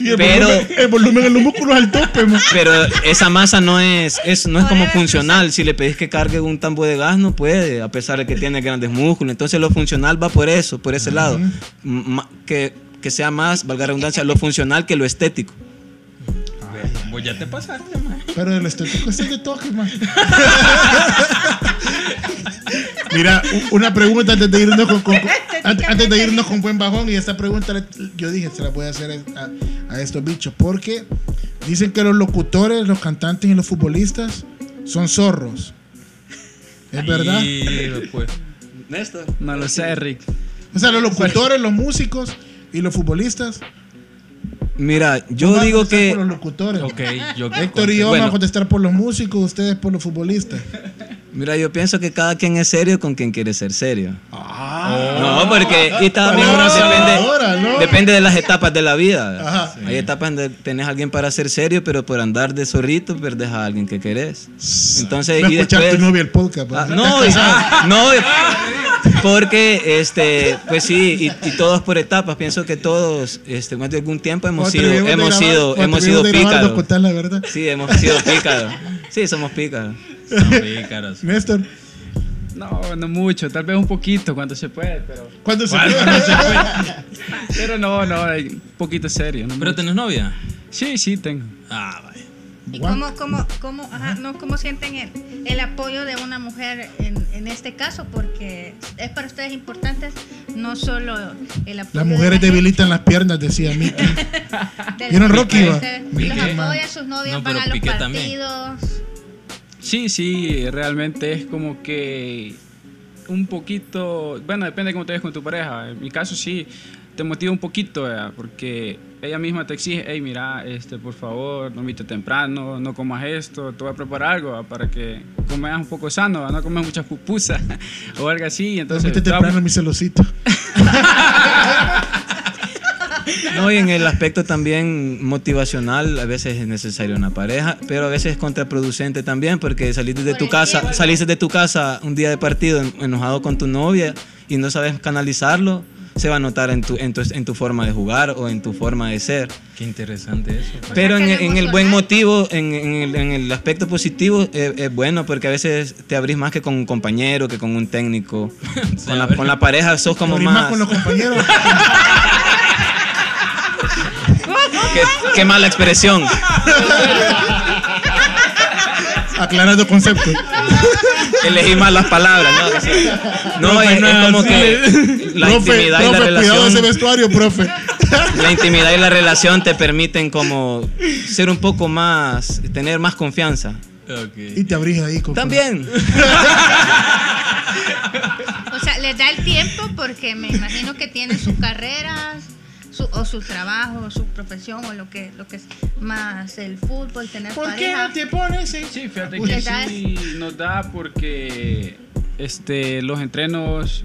Y el Pero, volumen, el volumen en los músculos al tope, man. pero esa masa no es, es no es como funcional. Si le pedís que cargue un tambo de gas, no puede, a pesar de que tiene grandes músculos. Entonces lo funcional va por eso, por ese lado. M- que, que sea más, valga la redundancia, lo funcional que lo estético. Ya te pasaste, man. Pero el estético es el de toque, man. Mira, una pregunta antes de irnos con, con- con- antes, antes de irnos con buen bajón. Y esta pregunta yo dije, se la voy a hacer a, a estos bichos. Porque dicen que los locutores, los cantantes y los futbolistas son zorros. ¿Es verdad? Pues, Néstor. No lo sé, Rick. O sea, los locutores, los músicos y los futbolistas. Mira, yo Vamos digo contestar que Por los locutores. ok, yo Héctor y yo vamos Bueno. a contestar por los músicos, ustedes por los futbolistas. Mira, yo pienso que cada quien es serio con quien quiere ser serio. Ah, No, porque y también depende, ¿no? depende de las etapas de la vida. Ajá. Hay etapas donde tenés a alguien para ser serio, pero por andar de zorrito perdés a alguien que querés. Entonces, no y escuchar después- tu novia el podcast. Ah, pues. no, y- no, porque este, pues sí, y, y todos por etapas. Pienso que todos, este, más de algún tiempo hemos sido, hemos grabar- sido, hemos sido pícaros. contás la verdad. Sí, hemos sido pícaros. Sí, somos pícaros. Son pícaros. Néstor, No, no mucho, tal vez un poquito cuando se puede, pero. ¿cuándo se ¿Cuándo puede? se puede? Pero no, no, un poquito serio. ¿no? ¿Pero tenés novia? Sí, sí, tengo. Ah, vaya. ¿Y cómo, cómo, cómo, ajá, no, cómo sienten el, el apoyo de una mujer en, en este caso? Porque es para ustedes importante no solo el apoyo. Las de mujeres la debilitan las piernas, decía Mickey. ¿Vieron Rocky, Mickey, Los man. apoyan, sus novias No, van a los Piqué también. partidos. Sí, sí, realmente es como que un poquito, bueno, depende de cómo te ves con tu pareja. En mi caso sí, te motiva un poquito, ¿verdad? porque ella misma te exige, hey, mira, este, por favor, no invites temprano, no comas esto, te voy a preparar algo ¿verdad? para que comas un poco sano, ¿verdad? no comas muchas pupusas o algo así. Entonces, va- temprano mi celosito. No, y en el aspecto también motivacional, a veces es necesario una pareja, pero a veces es contraproducente también, porque saliste de tu casa, saliste de tu casa un día de partido en- enojado con tu novia y no sabes canalizarlo, se va a notar en tu, en tu, en tu forma de jugar o en tu forma de ser. Qué interesante eso. pues. Pero en, en el buen motivo, en, en el, en el aspecto positivo, eh, es bueno porque a veces te abrís más que con un compañero, que con un técnico. con, la, con la pareja sos como Abrís más más... con los compañeros. Qué, qué mala expresión. Aclarando conceptos. Elegí mal las palabras, ¿no? No, es, es como que la profe, intimidad y la profe, cuidado ese relación. vestuario, profe. La intimidad y la relación te permiten como ser un poco más, tener más confianza. Y te abrís ahí con. También. O sea, les da el tiempo porque me imagino que tienen su carrera su- o su trabajo, su profesión o lo que, lo que es más el fútbol, tener ¿Por qué no te pones? eh? Sí, fíjate que ¿Les da sí nos da porque este, los entrenos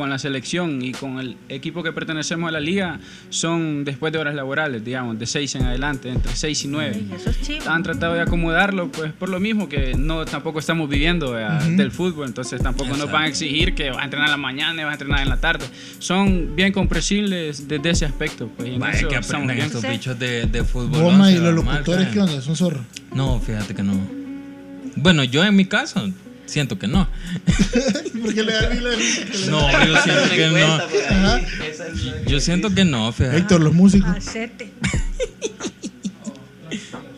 con la selección y con el equipo que pertenecemos a la liga son después de horas laborales, digamos, de 6 en adelante, entre 6 y 9. Ay, eso es chivo. Han tratado de acomodarlo, pues por lo mismo que no tampoco estamos viviendo ¿verdad? del fútbol, entonces tampoco nos van a exigir que vas a entrenar en la mañana y vas a entrenar en la tarde. Son bien comprensibles desde ese aspecto, pues en Vaya, eso que estamos aprenden bien. estos bichos de, de fútbol. Goma once, y los va mal, locutores, ¿qué? ¿qué onda? Son zorros. No, fíjate que no. Bueno, yo en mi caso siento que no. ¿Por qué le da da? No, yo siento que no. Yo siento que no, fíjate. Héctor, los músicos.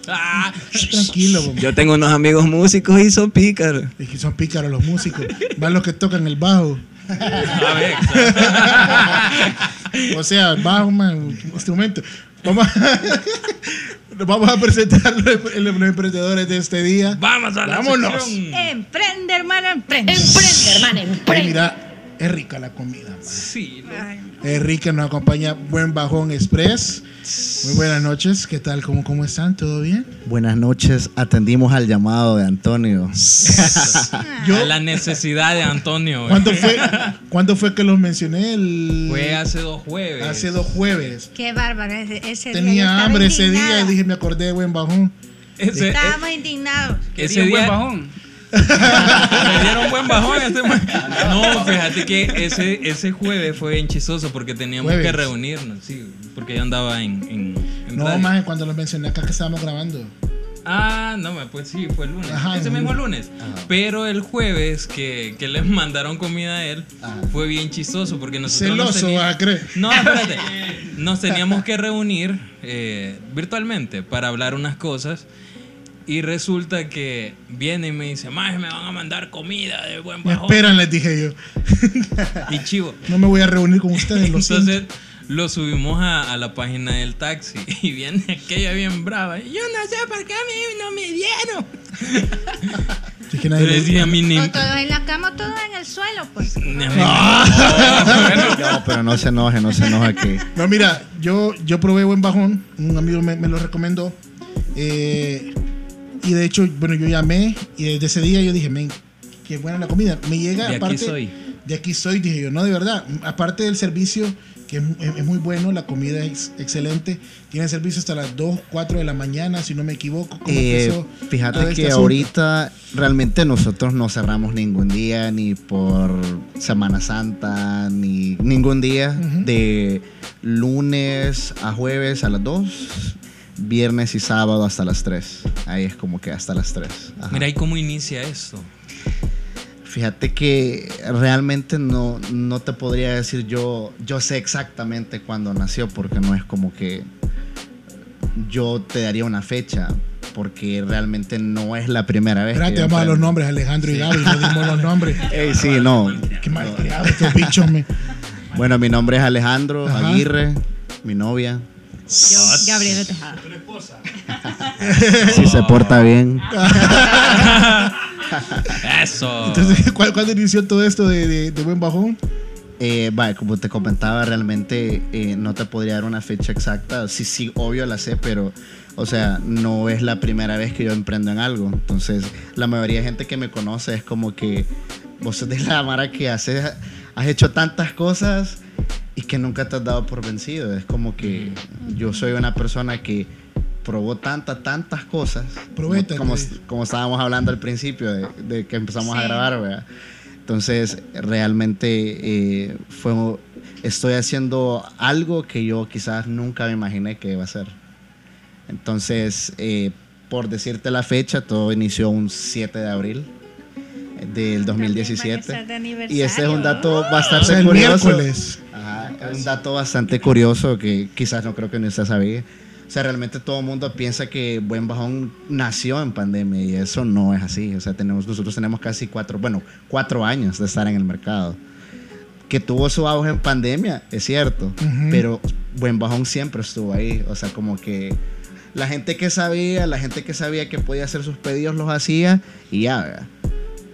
Ah, Tranquilo. Yo tengo unos amigos músicos y son pícaros. Es que son pícaros los músicos. Van los que tocan el bajo. a ver, O sea, el bajo, man, un instrumento. Vamos a, vamos a presentar los, los emprendedores de este día. Vamos a la Vámonos. sección. Emprende, hermano, emprende. Emprende, hermano, Oye, emprende. mira, es rica la comida. man. Sí, lo- Es rica, nos acompaña Buen Bajón Express. Muy buenas noches. ¿Qué tal? ¿Cómo, cómo están? ¿Todo bien? Buenas noches, atendimos al llamado de Antonio. Yo, a la necesidad de Antonio. ¿cuándo, fue, ¿Cuándo fue que los mencioné? El, Fue hace dos jueves. hace dos jueves. Qué bárbaro. Ese, ese día Tenía hambre ese día y dije, me acordé de Buen Bajón. Ese, Estábamos indignados. ese un buen día bajón. Me dieron buen bajón. este. No, fíjate que ese, ese jueves fue bien chistoso porque teníamos Jueves. que reunirnos, sí, porque yo andaba en, en, en No, más cuando los mencioné acá que estábamos grabando. Ah, no, pues sí, fue el lunes. Ajá, ese mismo lunes. Pero el jueves que, que les mandaron comida a él fue bien chistoso porque nosotros nos Celoso, teníamos- vas a creer. No, espérate. Nos teníamos que reunir eh, virtualmente para hablar unas cosas. Y resulta que viene y me dice, más me van a mandar comida de buen Me bajón. esperan, les dije yo. Y chivo. No me voy a reunir con ustedes, lo siento. Entonces lo subimos a, a la página del taxi y viene aquella bien brava. y Yo no sé por qué a mí no me dieron. Es que nadie Pero lo- decía a mí ni... O todos en la cama, o todos en el suelo, pues. ni a mí- No, pero no se enoje, no se enoje que No, mira, yo, yo probé buen bajón, un amigo me, me lo recomendó. eh, y de hecho, bueno, yo llamé y desde ese día yo dije, men, qué buena la comida. Me llega De aquí aparte. soy. De aquí soy, dije yo, no, de verdad. Aparte del servicio, que es, es- es muy bueno, la comida es excelente. Tiene servicio hasta las 2, 4 de la mañana, si no me equivoco. ¿Cómo Eh, fíjate este que asunto? ahorita realmente nosotros no cerramos ningún día, ni por Semana Santa, ni ningún día. De lunes a jueves a las 2, viernes y sábado hasta las 3. Ahí es como que hasta las 3. Ajá. Mira, ¿y cómo inicia esto? Fíjate que realmente no, no te podría decir yo, yo sé exactamente cuándo nació, porque no es como que yo te daría una fecha, porque realmente no es la primera vez. Espérate, vamos a los nombres, Alejandro y Gaby, no dimos los nombres. Ey, sí, no. Qué malcriados estos bichos, me. Bueno, mi nombre es Alejandro Ajá. Aguirre, mi novia. Yo, Gabriela Tejada. Si se porta bien. Eso. Entonces, ¿cuál- ¿cuándo inició todo esto de, de- de buen bajón? Eh, vaya, como te comentaba, realmente eh, no te podría dar una fecha exacta. Sí, sí, obvio la sé, pero, o sea, no es la primera vez que yo emprendo en algo. Entonces, la mayoría de gente que me conoce es como que vos sos de la mara que haces, has hecho tantas cosas y que nunca te has dado por vencido. Es como que yo soy una persona que probó tantas, tantas cosas. Probeta, como, pues. como estábamos hablando al principio de, de que empezamos a Sí. grabar, ¿verdad? Entonces, realmente eh, fue, estoy haciendo algo que yo quizás nunca me imaginé que iba a hacer. Entonces, eh, por decirte la fecha, todo inició un 7 de abril del También van a estar 2017. de Y ese es un dato O bastante sea, el curioso. miércoles. Ajá, es un dato bastante curioso que quizás no creo que ni usted sabía. sea, realmente todo el mundo piensa que Buen Bajón nació en pandemia y eso no es así. O sea, tenemos, nosotros tenemos casi cuatro, bueno, cuatro años de estar en el mercado. Que tuvo su auge en pandemia, es cierto, Ujú. pero Buen Bajón siempre estuvo ahí. O sea, como que la gente que sabía, la gente que sabía que podía hacer sus pedidos los hacía y ya, ¿verdad?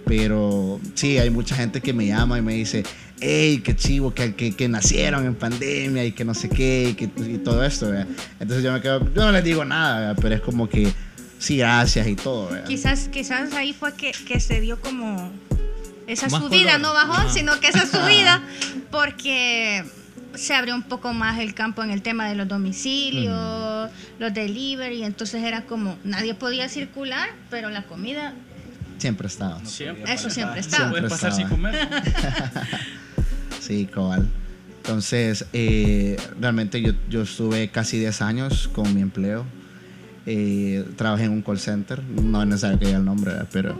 Pero sí, hay mucha gente que me llama y me dice, hey, qué chivo, que, que, que nacieron en pandemia y que no sé qué, y, que, y todo esto, ¿verdad? Entonces yo me quedo, yo no les digo nada, ¿verdad? pero es como que sí, gracias y todo, ¿verdad? Quizás, quizás ahí fue que, que se dio como esa Más subida, color. no bajón, sino que esa subida, porque se abrió un poco más el campo en el tema de los domicilios, los delivery, entonces era como nadie podía circular, pero la comida, Siempre estaba. Siempre. eso siempre estaba. Siempre Puedes pasar sin comer. Sí, cabal. Entonces, eh, realmente yo, yo estuve casi 10 años con mi empleo. Eh, trabajé en un call center. No es necesario que diga el nombre, ¿verdad? pero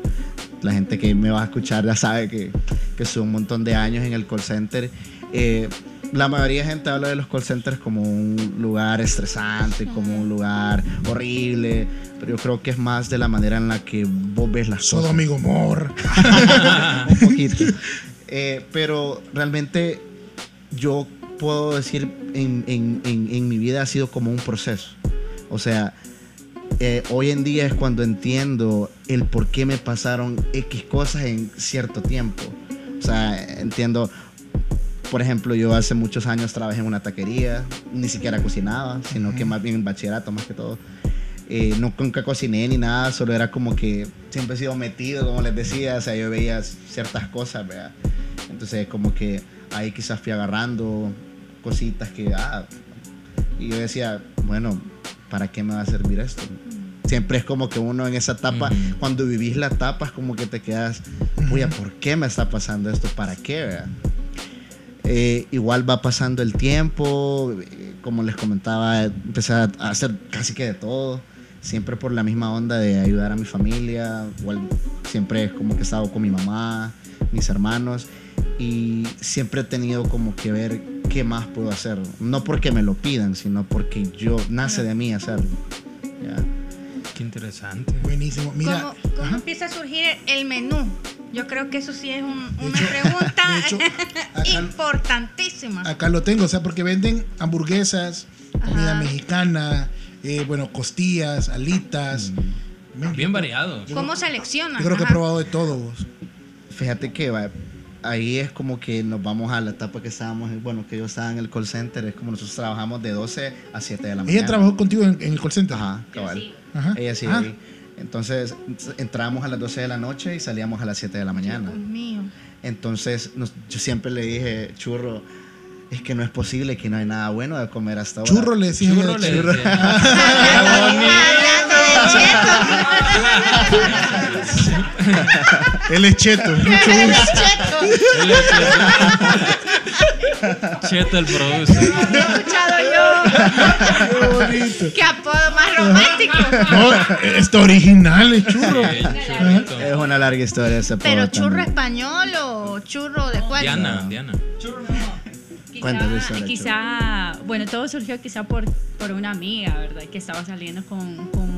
la gente que me va a escuchar ya sabe que, que estuve un montón de años en el call center. Eh, la mayoría de gente habla de los call centers como un lugar estresante, como un lugar horrible, pero yo creo que es más de la manera en la que vos ves las Todo cosas amigo amor. un poquito. Eh, pero realmente yo puedo decir en, en- en- en mi vida ha sido como un proceso. O sea, eh, hoy en día es cuando entiendo el por qué me pasaron X cosas en cierto tiempo. O sea, entiendo, por ejemplo, yo hace muchos años trabajé en una taquería, ni siquiera cocinaba, sino que más bien en bachillerato más que todo. Eh, nunca cociné ni nada, solo era como que siempre he sido metido, como les decía, o sea, yo veía ciertas cosas, ¿verdad? Entonces, como que ahí quizás fui agarrando cositas que, ah, y yo decía, bueno, ¿para qué me va a servir esto? Siempre es como que uno en esa etapa, cuando vivís la etapa, es como que te quedas, oye, ¿por qué me está pasando esto? ¿Para qué? ¿verdad? Eh, igual va pasando el tiempo, eh, como les comentaba, empecé a hacer casi que de todo, siempre por la misma onda de ayudar a mi familia, igual siempre es como que he estado con mi mamá, mis hermanos, y siempre he tenido como que ver qué más puedo hacer, no porque me lo pidan, sino porque yo, nace de mí hacerlo. ¿ya? Qué interesante. Buenísimo. Mira, ¿Cómo, cómo empieza a surgir el menú? Yo creo que eso sí es un- una hecho- pregunta hecho, acá- importantísima. acá lo tengo, o sea, porque venden hamburguesas, comida Ajá. mexicana, eh, bueno, costillas, alitas. Men, Bien yo- variado. ¿Cómo seleccionan? Yo creo que he probado de todo vos. Fíjate que va, ahí es como que nos vamos a la etapa que estábamos, bueno, que yo estaba en el call center, es como nosotros trabajamos de 12 a 7 de la mañana. Ella trabajó contigo en, en el call center. Ajá, cabal. Ajá. Ella sí. Ah. Entonces entramos a las 12 de la noche y salíamos a las 7 de la mañana. Dios mío. Entonces nos- yo siempre le dije, churro, es que no es posible que no hay nada bueno de comer hasta ahora. Churro le decía. Churro ella, le churro. decía. Él es cheto. Mucho gusto. Él es Cheto. Cheto el produce. He escuchado yo. Qué bonito. Qué apodo más romántico. No, está original el churro. Sí. Es una larga historia ese Pero churro también. español o churro de cuál? Diana, Diana. Cuéntame Quizá, sobre quizá bueno, todo surgió quizá por, por una amiga, ¿verdad? Que estaba saliendo con, con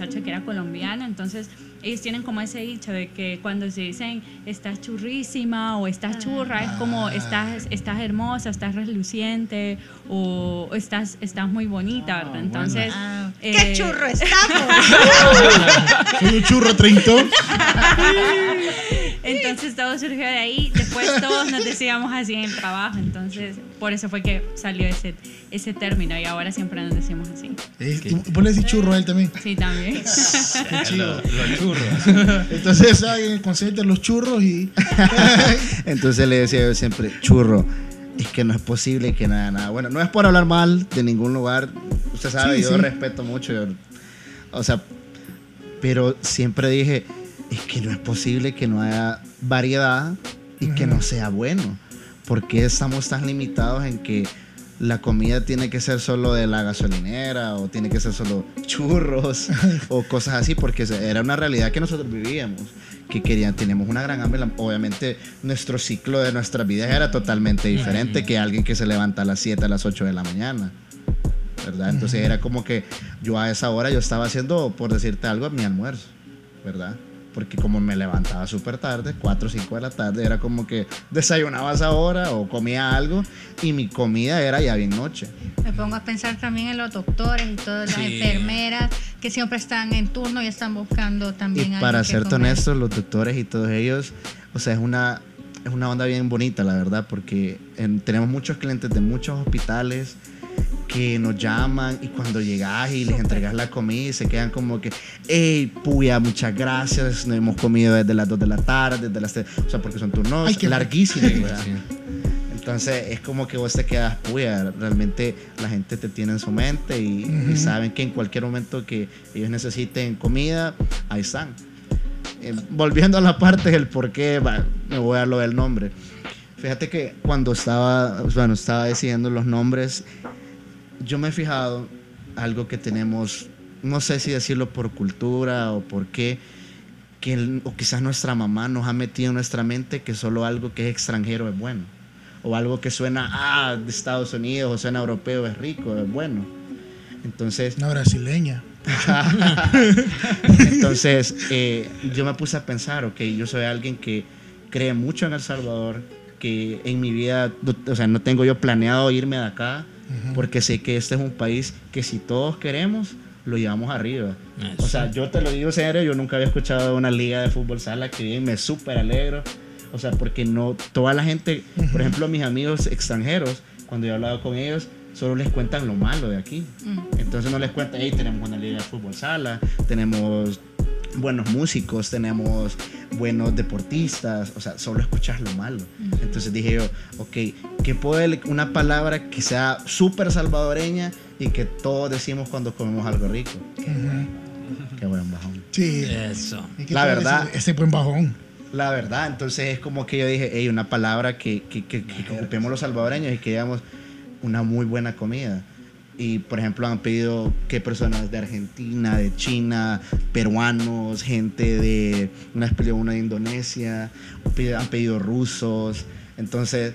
un muchacho que era colombiano, entonces ellos tienen como ese dicho de que cuando se dicen estás churrísima o estás churra, es como estás, estás hermosa, estás reluciente o estás, estás muy bonita, ¿verdad? Entonces... Ah, eh, ¿Qué churro estamos? Soy un churro treintón. Entonces todo surgió de ahí. Después todos nos decíamos así en el trabajo. Entonces por eso fue que salió ese, ese término y ahora siempre nos decimos así. Eh, tú- Vos le decís churro a él también. Sí, también. Qué chido. Churros. Entonces hay en el concepto los churros y. Entonces le decía yo siempre, churro, es que no es posible que no haya nada. Bueno, no es por hablar mal de ningún lugar. Usted sabe, Sí, yo sí. respeto mucho. yo- o sea, pero siempre dije, es que no es posible que no haya variedad y que no sea bueno. ¿Por qué estamos tan limitados en que la comida tiene que ser solo de la gasolinera o tiene que ser solo churros o cosas así? Porque era una realidad que nosotros vivíamos, que querían, teníamos una gran hambre. Obviamente nuestro ciclo de nuestras vidas era totalmente diferente que alguien que se levanta a las 7, a las 8 de la mañana. ¿verdad? Entonces era como que yo a esa hora yo estaba haciendo, por decirte algo, mi almuerzo, ¿verdad? Porque como me levantaba súper tarde, 4 o 5 de la tarde, era como que desayunaba a esa hora o comía algo y mi comida era ya bien noche. Me pongo a pensar también en los doctores y todas las Sí. enfermeras que siempre están en turno y están buscando también Y para que serte comer. honesto, los doctores y todos ellos, o sea, es una, es una onda bien bonita, la verdad, porque en- tenemos muchos clientes de muchos hospitales que nos llaman y cuando llegas y les entregas la comida y se quedan como que, hey, puya, muchas gracias, nos hemos comido desde las 2 de la tarde, desde las 3, o sea, porque son turnos Ay, qué- larguísimos. Sí. Entonces es como que vos te quedas, puya, realmente la gente te tiene en su mente y, y Ujú. saben que en cualquier momento que ellos necesiten comida, ahí están. Eh, volviendo a la parte del por qué, me voy a lo del nombre. Fíjate que cuando estaba, bueno, estaba decidiendo los nombres, yo me he fijado algo que tenemos, no sé si decirlo por cultura o por qué, que el- o quizás nuestra mamá nos ha metido en nuestra mente que solo algo que es extranjero es bueno. O algo que suena ah, de Estados Unidos o suena europeo es rico, es bueno. Entonces, Una brasileña. entonces, eh, yo me puse a pensar, ok, yo soy alguien que cree mucho en El Salvador, que en mi vida, o sea, no tengo yo planeado irme de acá, porque sé que este es un país que si todos queremos, lo llevamos arriba. O sea, yo te lo digo en serio, yo nunca había escuchado de una liga de fútbol sala que bien, me súper alegro. O sea, porque no, toda la gente, por ejemplo, mis amigos extranjeros, cuando yo he hablado con ellos, solo les cuentan lo malo de aquí. Entonces no les cuentan, hey, tenemos una liga de fútbol sala, tenemos buenos músicos, tenemos buenos deportistas, o sea, solo escuchas lo malo. Entonces dije yo, ok, ¿qué puede una palabra que sea súper salvadoreña y que todos decimos cuando comemos algo rico? Qué buen bajón. Sí. Eso. ¿Y qué La verdad. Ese buen bajón. La verdad, entonces es como que yo dije, hey, una palabra que, que, que, que ocupemos los salvadoreños y que digamos una muy buena comida. Y por ejemplo han pedido que personas de Argentina, de China, peruanos, gente de, una vez pidió una de Indonesia, han pedido rusos. Entonces,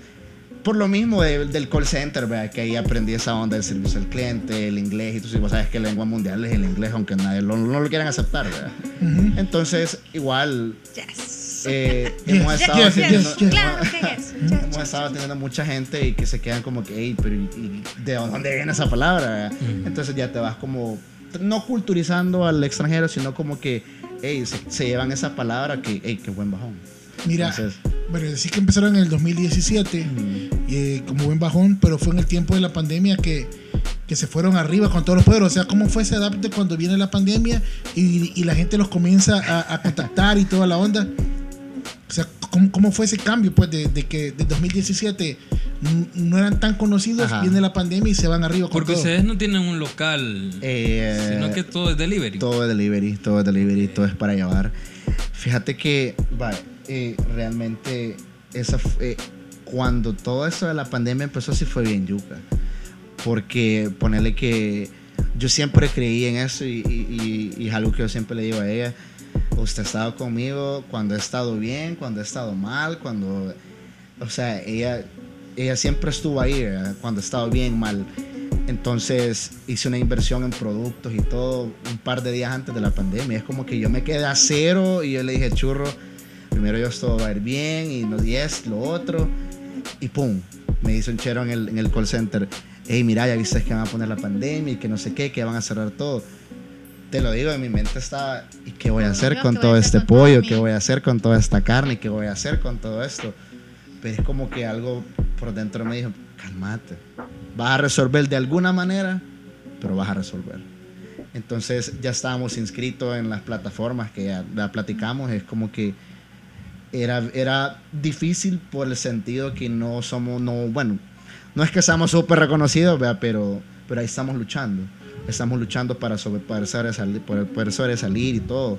por lo mismo de- del call center, ¿verdad? que ahí aprendí esa onda del servicio al cliente, el inglés, y tú vos sabes que la lengua mundial es el inglés, aunque nadie lo, no lo quieran aceptar. ¿verdad? Entonces, igual eh, hemos estado yes, teniendo, yes, yes. Claro que yes. hemos estado teniendo mucha gente y que se quedan como que, hey, pero ¿y- ¿de dónde viene esa palabra? ¿verdad? Entonces ya te vas como, no culturizando al extranjero, sino como que, hey, se, se llevan esa palabra que, hey, qué buen bajón. Mira, Entonces, bueno, sí que empezaron en el 2017 eh, como buen bajón, pero fue en el tiempo de la pandemia que, que se fueron arriba con todos los poderes. O sea, ¿cómo fue ese adapte cuando viene la pandemia y, y la gente los comienza a, a contactar y toda la onda? O sea, ¿cómo, cómo fue ese cambio? Pues de, de que de 2017 n- no eran tan conocidos, Ajá. viene la pandemia y se van arriba con Porque todo. ustedes no tienen un local, eh, sino que todo es delivery. Todo es delivery, todo es delivery, todo es para llevar. Fíjate que, vaya, eh, realmente, esa fue- eh, cuando todo esto de la pandemia empezó, sí fue bien yuca. Porque ponerle que yo siempre creí en eso y, y- y- y es algo que yo siempre le digo a ella. Usted ha estado conmigo cuando he estado bien, cuando he estado mal, cuando... O sea, ella, ella siempre estuvo ahí, ¿verdad? cuando he estado bien, mal. Entonces hice una inversión en productos y todo un par de días antes de la pandemia. Es como que yo me quedé a cero y yo le dije, churro, primero yo esto va a ir bien y no es lo otro. Y pum, me dice un chero en el, en el call center, hey, mira, ya viste que van a poner la pandemia y que no sé qué, que van a cerrar todo. Te lo digo, en mi mente estaba, ¿y qué voy a hacer Yo, con ¿qué voy todo este pollo? ¿Qué voy a hacer con toda esta carne? ¿Qué voy a hacer con todo esto? Pero es como que algo por dentro me dijo, cálmate, vas a resolver de alguna manera, pero vas a resolver. Entonces ya estábamos inscritos en las plataformas que ya, ya platicamos, es como que era, era difícil por el sentido que no somos, no, bueno, no es que seamos súper reconocidos, ¿verdad? pero, pero ahí estamos luchando. Estamos luchando para sobre, poder, sobresalir, poder, sobresalir y todo.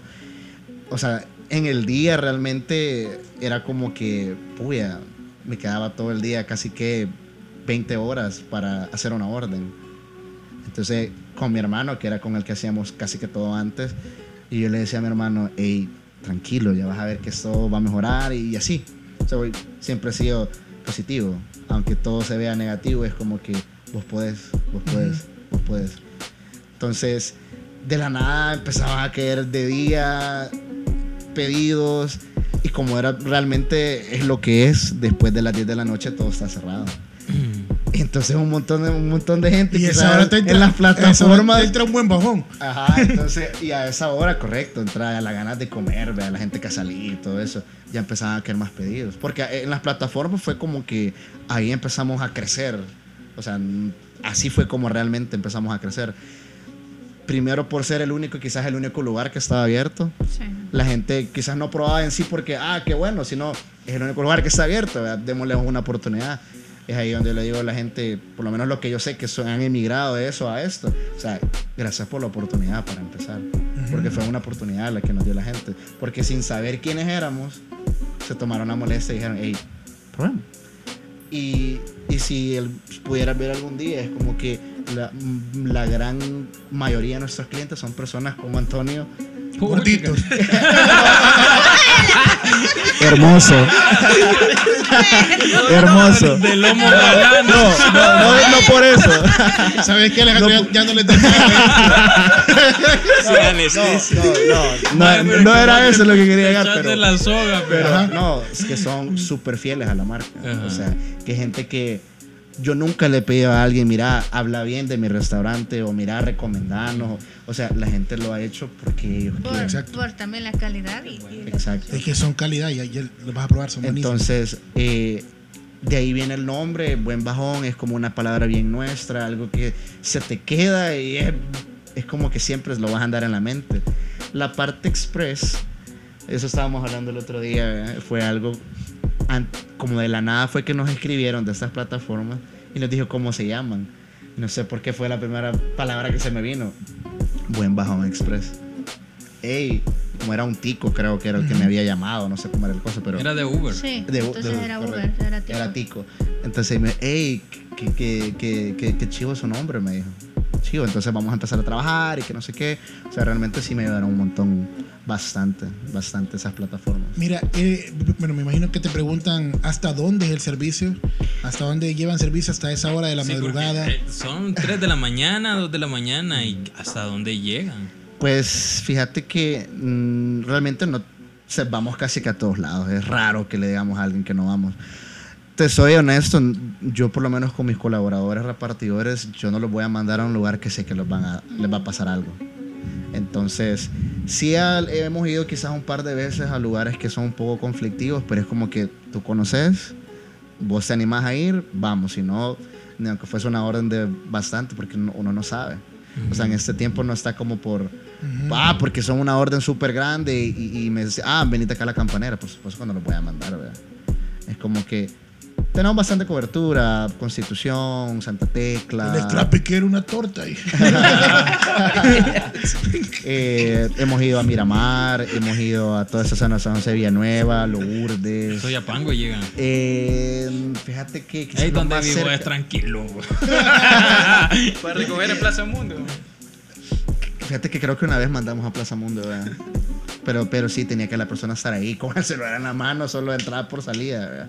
O sea, en el día realmente era como que, puya, me quedaba todo el día casi que 20 horas para hacer una orden. Entonces, con mi hermano, que era con el que hacíamos casi que todo antes, y yo le decía a mi hermano, hey, tranquilo, ya vas a ver que esto va a mejorar y así. O sea, siempre he sido positivo, aunque todo se vea negativo, es como que vos podés, vos podés. vos puedes. Entonces, de la nada empezaba a caer de día pedidos y como era realmente es lo que es, después de las 10 de la noche todo está cerrado. Y entonces un montón de, un montón de gente Y esa hora te entra, en las plataformas entra un buen bajón. Ajá, entonces, y a esa hora, correcto, entra la ganas de comer, vea, la gente que salido y todo eso, ya empezaban a caer más pedidos. Porque en las plataformas fue como que ahí empezamos a crecer. O sea, así fue como realmente empezamos a crecer. Primero por ser el único, quizás el único lugar que estaba abierto. Sí. La gente quizás no probaba en sí porque, ah, qué bueno, sino es el único lugar que está abierto, ¿verdad? démosle una oportunidad. Es ahí donde le digo a la gente, por lo menos lo que yo sé que son, han emigrado de eso a esto. O sea, gracias por la oportunidad para empezar. Porque fue una oportunidad la que nos dio la gente. Porque sin saber quiénes éramos, se tomaron la molestia y dijeron, hey, probemos. Y, y si él pudiera ver algún día, es como que la, la gran mayoría de nuestros clientes son personas como Antonio. Gorditos. Hermoso. Hermoso. De lomo galán. No, no, no, no por eso. ¿Sabes qué, Alejandro? ya, ya no le anestesia. No, no, no era eso lo que quería llegar, pero, la soga, pero. pero no, es que son súper fieles a la marca. Ajá. O sea, que gente que yo nunca le he pedido a alguien, mira, habla bien de mi restaurante o mira, recomendarnos. O sea, la gente lo ha hecho porque ellos Por, quieren. Exacto. por también la calidad y, y- Exacto. Es que son calidad y ayer lo vas a probar, son buenísimos. Entonces, eh, de ahí viene el nombre, buen bajón, es como una palabra bien nuestra, algo que se te queda y es, es como que siempre lo vas a andar en la mente. La parte express, eso estábamos hablando el otro día, ¿eh? fue algo como de la nada fue que nos escribieron de estas plataformas y nos dijo cómo se llaman. No sé por qué fue la primera palabra que se me vino. Buen bajón express. Ey, como era un tico, creo que era el que me había llamado, no sé cómo era el cosa, pero Era de Uber. Sí, de- entonces de- era correcto. Uber, era tipo. era tico. Entonces me hey, que, que, que, que, que chivo es su nombre, me dijo. Chivo, entonces vamos a empezar a trabajar y que no sé qué. O sea, realmente sí me ayudaron un montón, bastante, bastante esas plataformas. Mira, eh, bueno, me imagino que te preguntan hasta dónde es el servicio, hasta dónde llevan servicio hasta esa hora de la Sí, porque, madrugada. eh, son 3 de la mañana, 2 de la mañana y hasta dónde llegan. Pues fíjate que mm, realmente no o sea, vamos casi que a todos lados. Es raro que le digamos a alguien que no vamos. Te soy honesto, yo por lo menos con mis colaboradores repartidores, yo no los voy a mandar a un lugar que sé que los van a, les va a pasar algo. Entonces, sí al- hemos ido quizás un par de veces a lugares que son un poco conflictivos, pero es como que tú conoces, vos te animás a ir, vamos, si no, ni aunque fuese una orden de bastante, porque no- uno no sabe. O sea, en este tiempo no está como por, ah, porque son una orden súper grande y, y me dice, ah, venite acá a la campanera, por supuesto cuando lo voy a mandar, ¿verdad? Es como que tenemos bastante cobertura, Constitución, Santa Tecla. El extra era una torta. Y... Eh, hemos ido a Miramar, hemos ido a toda esa zona de San José Villanueva, Lourdes. Soy a Pango y llegan. Eh, fíjate que Ahí donde vivo cerca- es tranquilo. Para recoger en Plaza Mundo. Fíjate que creo que una vez mandamos a Plaza Mundo, ¿verdad? Pero, pero sí tenía que la persona estar ahí con el celular en la mano, solo entrada por salida, ¿verdad?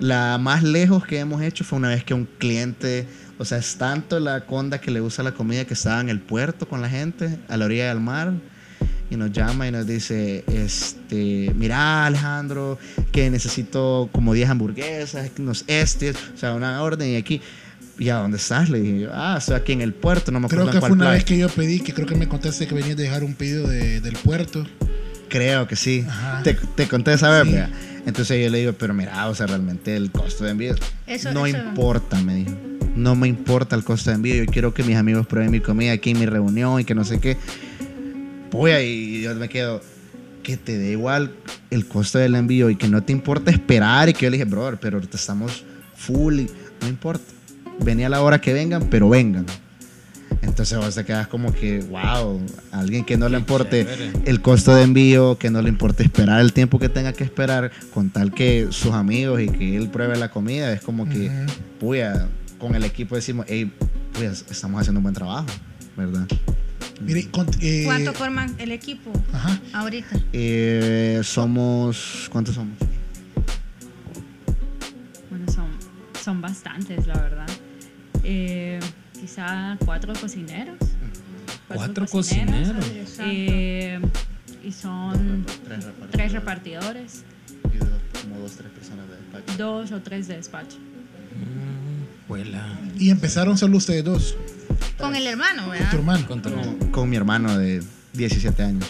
La más lejos que hemos hecho fue una vez que un cliente, o sea, es tanto la conda que le gusta la comida que estaba en el puerto con la gente, a la orilla del mar, y nos llama y nos dice, este, mira Alejandro, que necesito como 10 hamburguesas, unos estes, o sea, una orden y aquí, ¿y a dónde estás? Le dije, ah, estoy aquí en el puerto, no me acuerdo Creo en que fue una playa". vez que yo pedí, que creo que me contaste que venías de dejar un pedido de- del puerto. Creo que sí. Te, te conté esa vez, Sí. Entonces yo le digo, pero mira, o sea, realmente el costo de envío. Eso- no eso- importa, me dijo. No me importa el costo de envío. Yo quiero que mis amigos prueben mi comida aquí en mi reunión y que no sé qué. Voy y yo me quedo. Que te dé igual el costo del envío y que no te importa esperar. Y que yo le dije, brother, pero ahorita estamos full. Y no importa. Venía a la hora que vengan, pero vengan. Entonces vos te quedas como que, wow, alguien que no le importe el costo de envío, que no le importe esperar el tiempo que tenga que esperar, con tal que sus amigos y que él pruebe la comida, es como que, puya, con el equipo decimos, hey, pues estamos haciendo un buen trabajo, ¿verdad? Mire, cont- eh, ¿Cuánto forman el equipo Ajá. ahorita? Eh, somos, ¿cuántos somos? Bueno, son, son bastantes, la verdad. Eh, quizá cuatro cocineros. Cuatro cocineros. Eh, y son Tres repartidores. tres repartidores, Y dos- como dos, tres personas de despacho. dos o tres de despacho. Huela. Y empezaron solo ustedes dos, Con el hermano, con tu ¿verdad? hermano. Con tu- Con mi hermano de 17 años.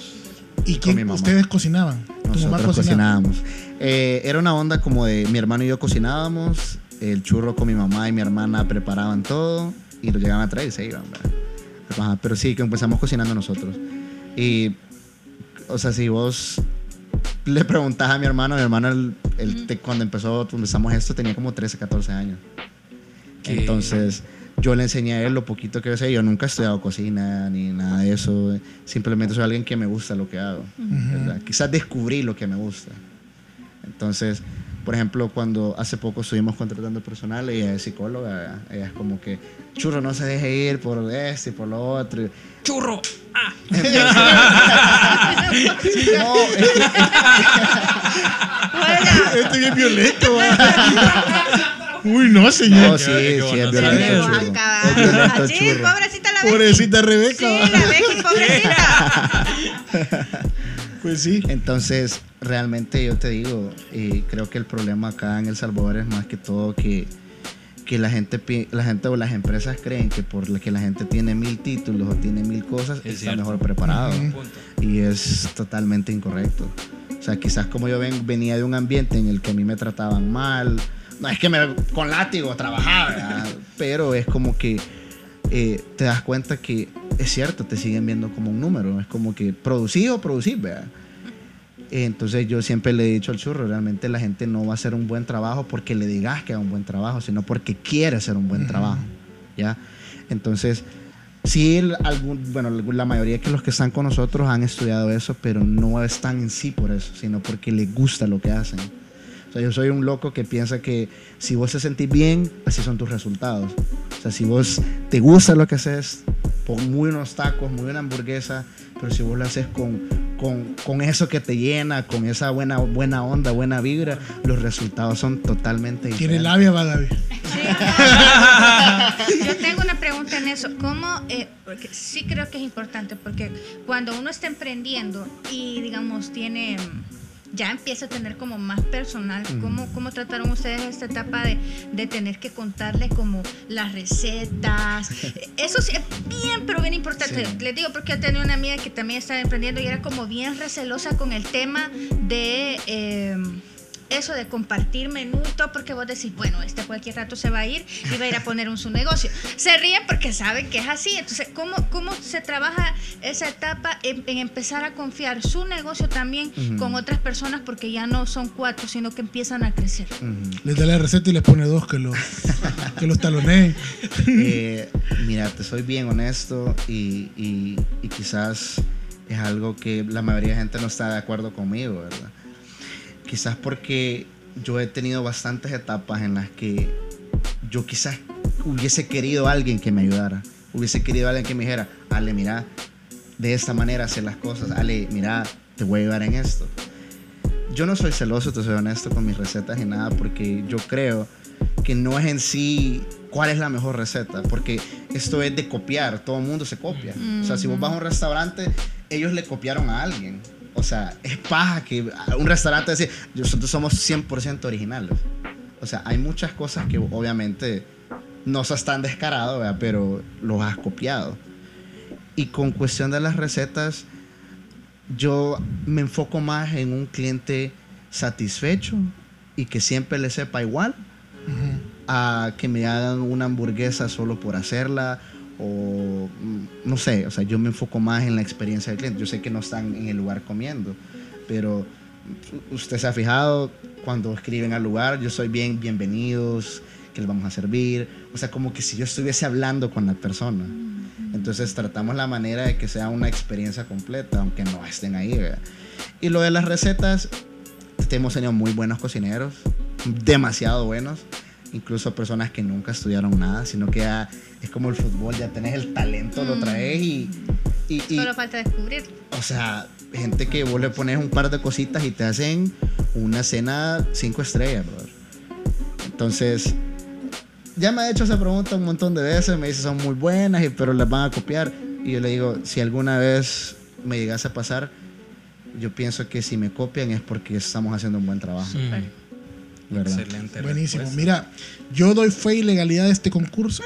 ¿Y con quién? mi mamá. ¿Ustedes cocinaban? ¿Tu mamá Nosotros cocinábamos. Eh, era una onda como de mi hermano y yo cocinábamos, el churro con mi mamá y mi hermana preparaban todo y lo llegaban a traer y se iban. Ajá, pero sí, que empezamos cocinando nosotros. Y, o sea, si vos le preguntás a mi hermano, mi hermano el- el- te- cuando empezó, empezamos esto tenía como 13, 14 años. ¿Qué? Entonces, yo le enseñé a él lo poquito que yo sé. Yo nunca he estudiado cocina ni nada de eso. Simplemente soy alguien que me gusta lo que hago. ¿verdad? Quizás descubrí lo que me gusta. Entonces, por ejemplo, cuando hace poco estuvimos contratando personal, ella es psicóloga. Ella es como que, churro, no se deje ir por esto y por lo otro. ¡Churro! ¡Ah! No, es que- Este es violento. Uy, no, señor. no, sí, sí, qué es violento churro. Churro. pobrecita la Becky. Pobrecita Rebeca. Sí, la Becky, pobrecita. Pues sí. Entonces, realmente yo te digo, eh, creo que el problema acá en El Salvador es más que todo que, que la, gente, la gente o las empresas creen que por la que la gente tiene mil títulos o tiene mil cosas, Es está cierto. mejor preparado. Y es totalmente incorrecto. O sea, quizás como yo ven- venía de un ambiente en el que a mí me trataban mal, no es que me con látigo trabajaba, ¿verdad? pero es como que eh, te das cuenta que es cierto, te siguen viendo como un número, es como que producir o producir, ¿verdad? Entonces yo siempre le he dicho al churro, realmente la gente no va a hacer un buen trabajo porque le digas que haga un buen trabajo, sino porque quiere hacer un buen trabajo, ¿ya? Entonces, sí, algún, bueno, la mayoría de los que están con nosotros han estudiado eso, pero no están en sí por eso, sino porque les gusta lo que hacen. O sea, yo soy un loco que piensa que si vos te sentís bien, así son tus resultados. O sea, si vos te gusta lo que haces, pon muy unos tacos, muy una hamburguesa, pero si vos lo haces con, con, con eso que te llena, con esa buena, buena onda, buena vibra, los resultados son totalmente Tiene diferentes. labia, va, David. Yo tengo una pregunta en eso. ¿Cómo? eh, porque sí creo que es importante porque cuando uno está emprendiendo y digamos tiene ya empieza a tener como más personal, ¿cómo, cómo trataron ustedes esta etapa de, de tener que contarle como las recetas? Eso sí es bien, pero bien importante. Sí. Les digo porque yo tenía una amiga que también estaba emprendiendo y era como bien recelosa con el tema de... eh, eso de compartir menú todo, porque vos decís, bueno, este cualquier rato se va a ir y va a ir a poner un su negocio. Se ríen porque saben que es así. Entonces, ¿cómo, cómo se trabaja esa etapa en, en empezar a confiar su negocio también con otras personas porque ya no son cuatro, sino que empiezan a crecer? Les da la receta y les pone dos que, lo, que los taloneen. Eh, mira, te soy bien honesto y, y- y quizás es algo que la mayoría de gente no está de acuerdo conmigo, ¿verdad? Quizás porque yo he tenido bastantes etapas en las que yo quizás hubiese querido a alguien que me ayudara, hubiese querido a alguien que me dijera, Ale, mira, de esta manera hacer las cosas, Ale, mira, te voy a ayudar en esto. Yo no soy celoso, te soy honesto con mis recetas y nada, porque yo creo que no es en sí cuál es la mejor receta, porque esto es de copiar, todo el mundo se copia. O sea, si vos vas a un restaurante, ellos le copiaron a alguien. O sea, es paja que un restaurante decir, nosotros somos 100% originales. O sea, hay muchas cosas que obviamente no sos tan descarado, ¿verdad? pero los has copiado. Y con cuestión de las recetas, yo me enfoco más en un cliente satisfecho y que siempre le sepa igual a que me hagan una hamburguesa solo por hacerla o no sé, o sea, yo me enfoco más en la experiencia del cliente. Yo sé que no están en el lugar comiendo, pero usted se ha fijado cuando escriben al lugar, yo soy bien bienvenidos, que les vamos a servir, o sea, como que si yo estuviese hablando con la persona. Entonces tratamos la manera de que sea una experiencia completa, aunque no estén ahí. ¿verdad? Y lo de las recetas, hemos tenido muy buenos cocineros, demasiado buenos, incluso personas que nunca estudiaron nada, sino que ya es como el fútbol, ya tenés el talento, lo traes y, y, y- Solo falta descubrir. o sea, gente que vos le pones un par de cositas y te hacen una cena cinco estrellas, brother. Entonces, ya me ha hecho esa pregunta un montón de veces. Me dice, son muy buenas, y- pero las van a copiar. Y yo le digo, si alguna vez me llegase a pasar, yo pienso que si me copian es porque estamos haciendo un buen trabajo. Mm, ¿verdad? Excelente. Buenísimo. respuesta. Mira, yo doy fe y legalidad de este concurso.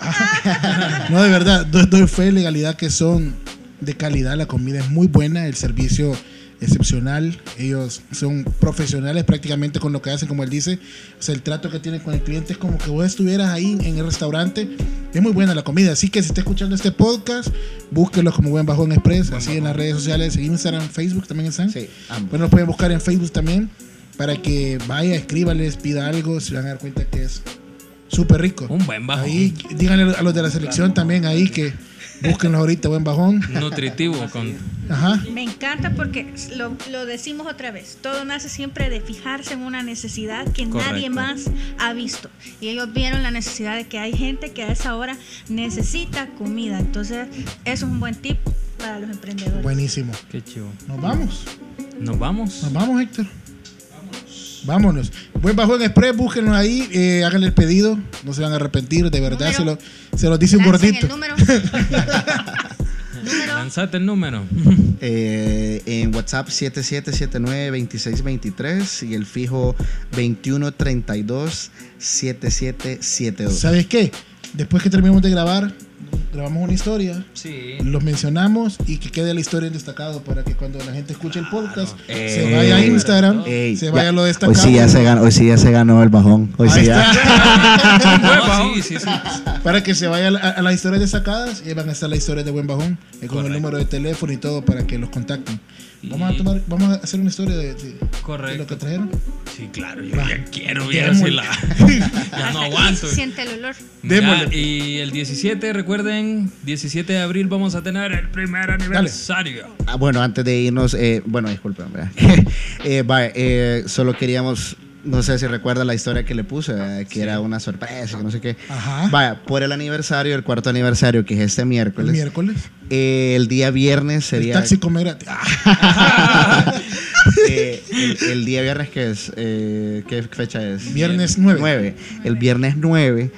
no, de verdad, doy, fe y legalidad que son de calidad. La comida es muy buena, el servicio excepcional. Ellos son profesionales prácticamente con lo que hacen, como él dice. O sea, el trato que tienen con el cliente es como que vos estuvieras ahí en el restaurante. Es muy buena la comida. Así que si está escuchando este podcast, búsquelo como Buen Bajón Express, así en las redes sociales, en Instagram, Facebook también están. Sí, ambos. Bueno, lo pueden buscar en Facebook también para que vaya, escríbales, pida algo, se van a dar cuenta que es súper rico. Un buen bajón. Ahí, díganle a los de la selección también ahí que búsquenlos ahorita, buen bajón. Nutritivo. Con, Ajá. Me encanta porque lo, lo decimos otra vez. Todo nace siempre de fijarse en una necesidad que Correcto. nadie más ha visto. Y ellos vieron la necesidad de que hay gente que a esa hora necesita comida. Entonces, eso es un buen tip para los emprendedores. Buenísimo. qué chivo. Nos vamos. Nos vamos. Nos vamos, Héctor. Vámonos. Buen bajón express, búsquenlo ahí, eh, háganle el pedido, no se van a arrepentir, de verdad, se lo, se lo dice un gordito. el número. número. Lanzate el número. Eh, en WhatsApp 7779-2623 y el fijo 2132-7772. ¿Sabes qué? Después que terminemos de grabar, grabamos una historia, Sí. los mencionamos y que quede la historia en destacado para que cuando la gente escuche el podcast se Eh, vaya a Instagram, Ey, se ya- vaya a lo hoy destacado. sí, ya se ganó, hoy sí ya se ganó el bajón. Hoy Ahí sí ya. está. No, sí, sí, sí. para que se vaya a, a las historias destacadas y van a estar las historias de Buen Bajón eh, con el número de teléfono y todo para que los contacten. Vamos a tomar, vamos a hacer una historia de, de- de Correcto. lo que trajeron. Sí, claro, yo Va. ya quiero la ya no aguanto. Siente el olor. Démosle. y el 17, recuerden, 17 de abril vamos a tener el primer aniversario. Ah, bueno, antes de irnos, eh, bueno, disculpen, eh, eh, solo queríamos, no sé si recuerda la historia que le puse, ¿verdad? que era una sorpresa, que no sé qué. Ajá. Vaya, por el aniversario, el cuarto aniversario, que es este El miércoles, miércoles. eh, el día viernes El sería... taxi come gratis. Ah, Eh, el, el día viernes, ¿qué es? Eh, ¿Qué fecha es? Viernes 9. 9. El viernes 9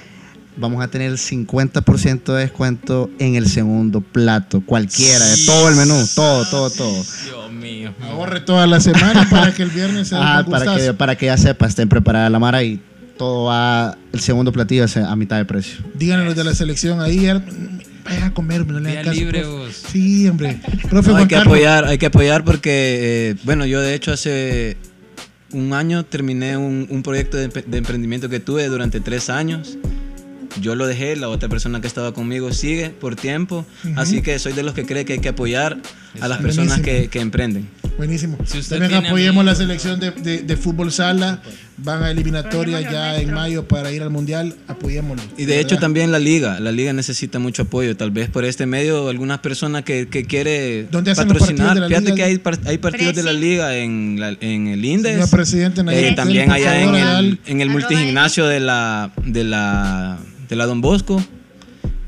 vamos a tener 50% de descuento en el segundo plato, cualquiera, de todo el menú, todo, todo, todo. Dios mío. Ahorre toda la semana para que el viernes sea Ah, para que, para que ya sepa, estén preparada la mara y todo va, el segundo platillo es a mitad de precio. Díganle a los de la selección ahí, vayan a comer, no le hagan caso. libre, vos. Sí, hombre. Profe No, hay que Carlos. apoyar, hay que apoyar porque, eh, bueno, yo de hecho hace un año terminé un, un proyecto de emprendimiento que tuve durante tres años. Yo lo dejé, la otra persona que estaba conmigo sigue por tiempo, así que soy de los que cree que hay que apoyar a las personas que, que emprenden. Buenísimo. Si usted También apoyemos la selección de, de- de fútbol sala. Van a eliminatoria ya en mayo para ir al mundial. Apoyémoslo. Y de hecho ¿verdad? también la liga, la liga necesita mucho apoyo. Tal vez por este medio algunas personas que, que quiere ¿Dónde patrocinar. de la Fíjate liga? que hay, hay partidos de la liga en, la- en el Indes. Señor presidente, Nayib Eh, también allá en el, en el multigimnasio de la, de la, de la Don Bosco.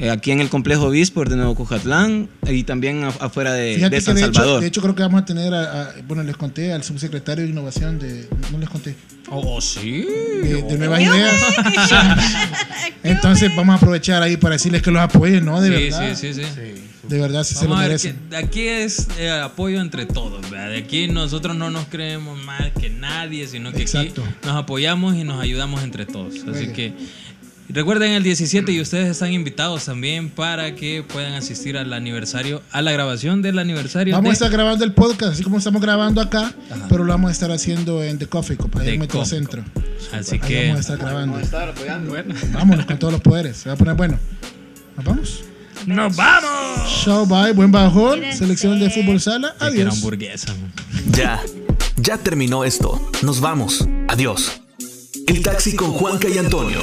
eh, aquí en el complejo Bisport de Nuevo Cujatlán y también af- afuera de, de San de hecho, Salvador. de hecho creo que vamos a tener, a, a- bueno, les conté al subsecretario de Innovación de, no les conté, Oh, sí. de, de Nuevas Ideas. Entonces vamos a aprovechar ahí para decirles que los apoyen, ¿no? De Sí, verdad. sí, sí, sí. De verdad, sí se lo merecen. que aquí es eh, apoyo entre todos, ¿verdad? De aquí nosotros no nos creemos más que nadie, sino que Exacto. aquí nos apoyamos y nos ayudamos entre todos. Así que recuerden el 17 y ustedes están invitados también para que puedan asistir al aniversario, a la grabación del aniversario Vamos a estar grabando el podcast, así como estamos grabando acá, pero lo vamos a estar haciendo en The Coffee Cup, ahí en Coffee Metrocentro. Así Ahí que vamos a estar grabando. Vámonos con todos los poderes. Se va a poner bueno. ¿Nos vamos? ¡Nos vamos! Show, bye, buen bajón. Selección de fútbol sala. Adiós. hamburguesa. Ya, ya terminó esto. Nos vamos. Adiós. El taxi con Juanca y Antonio.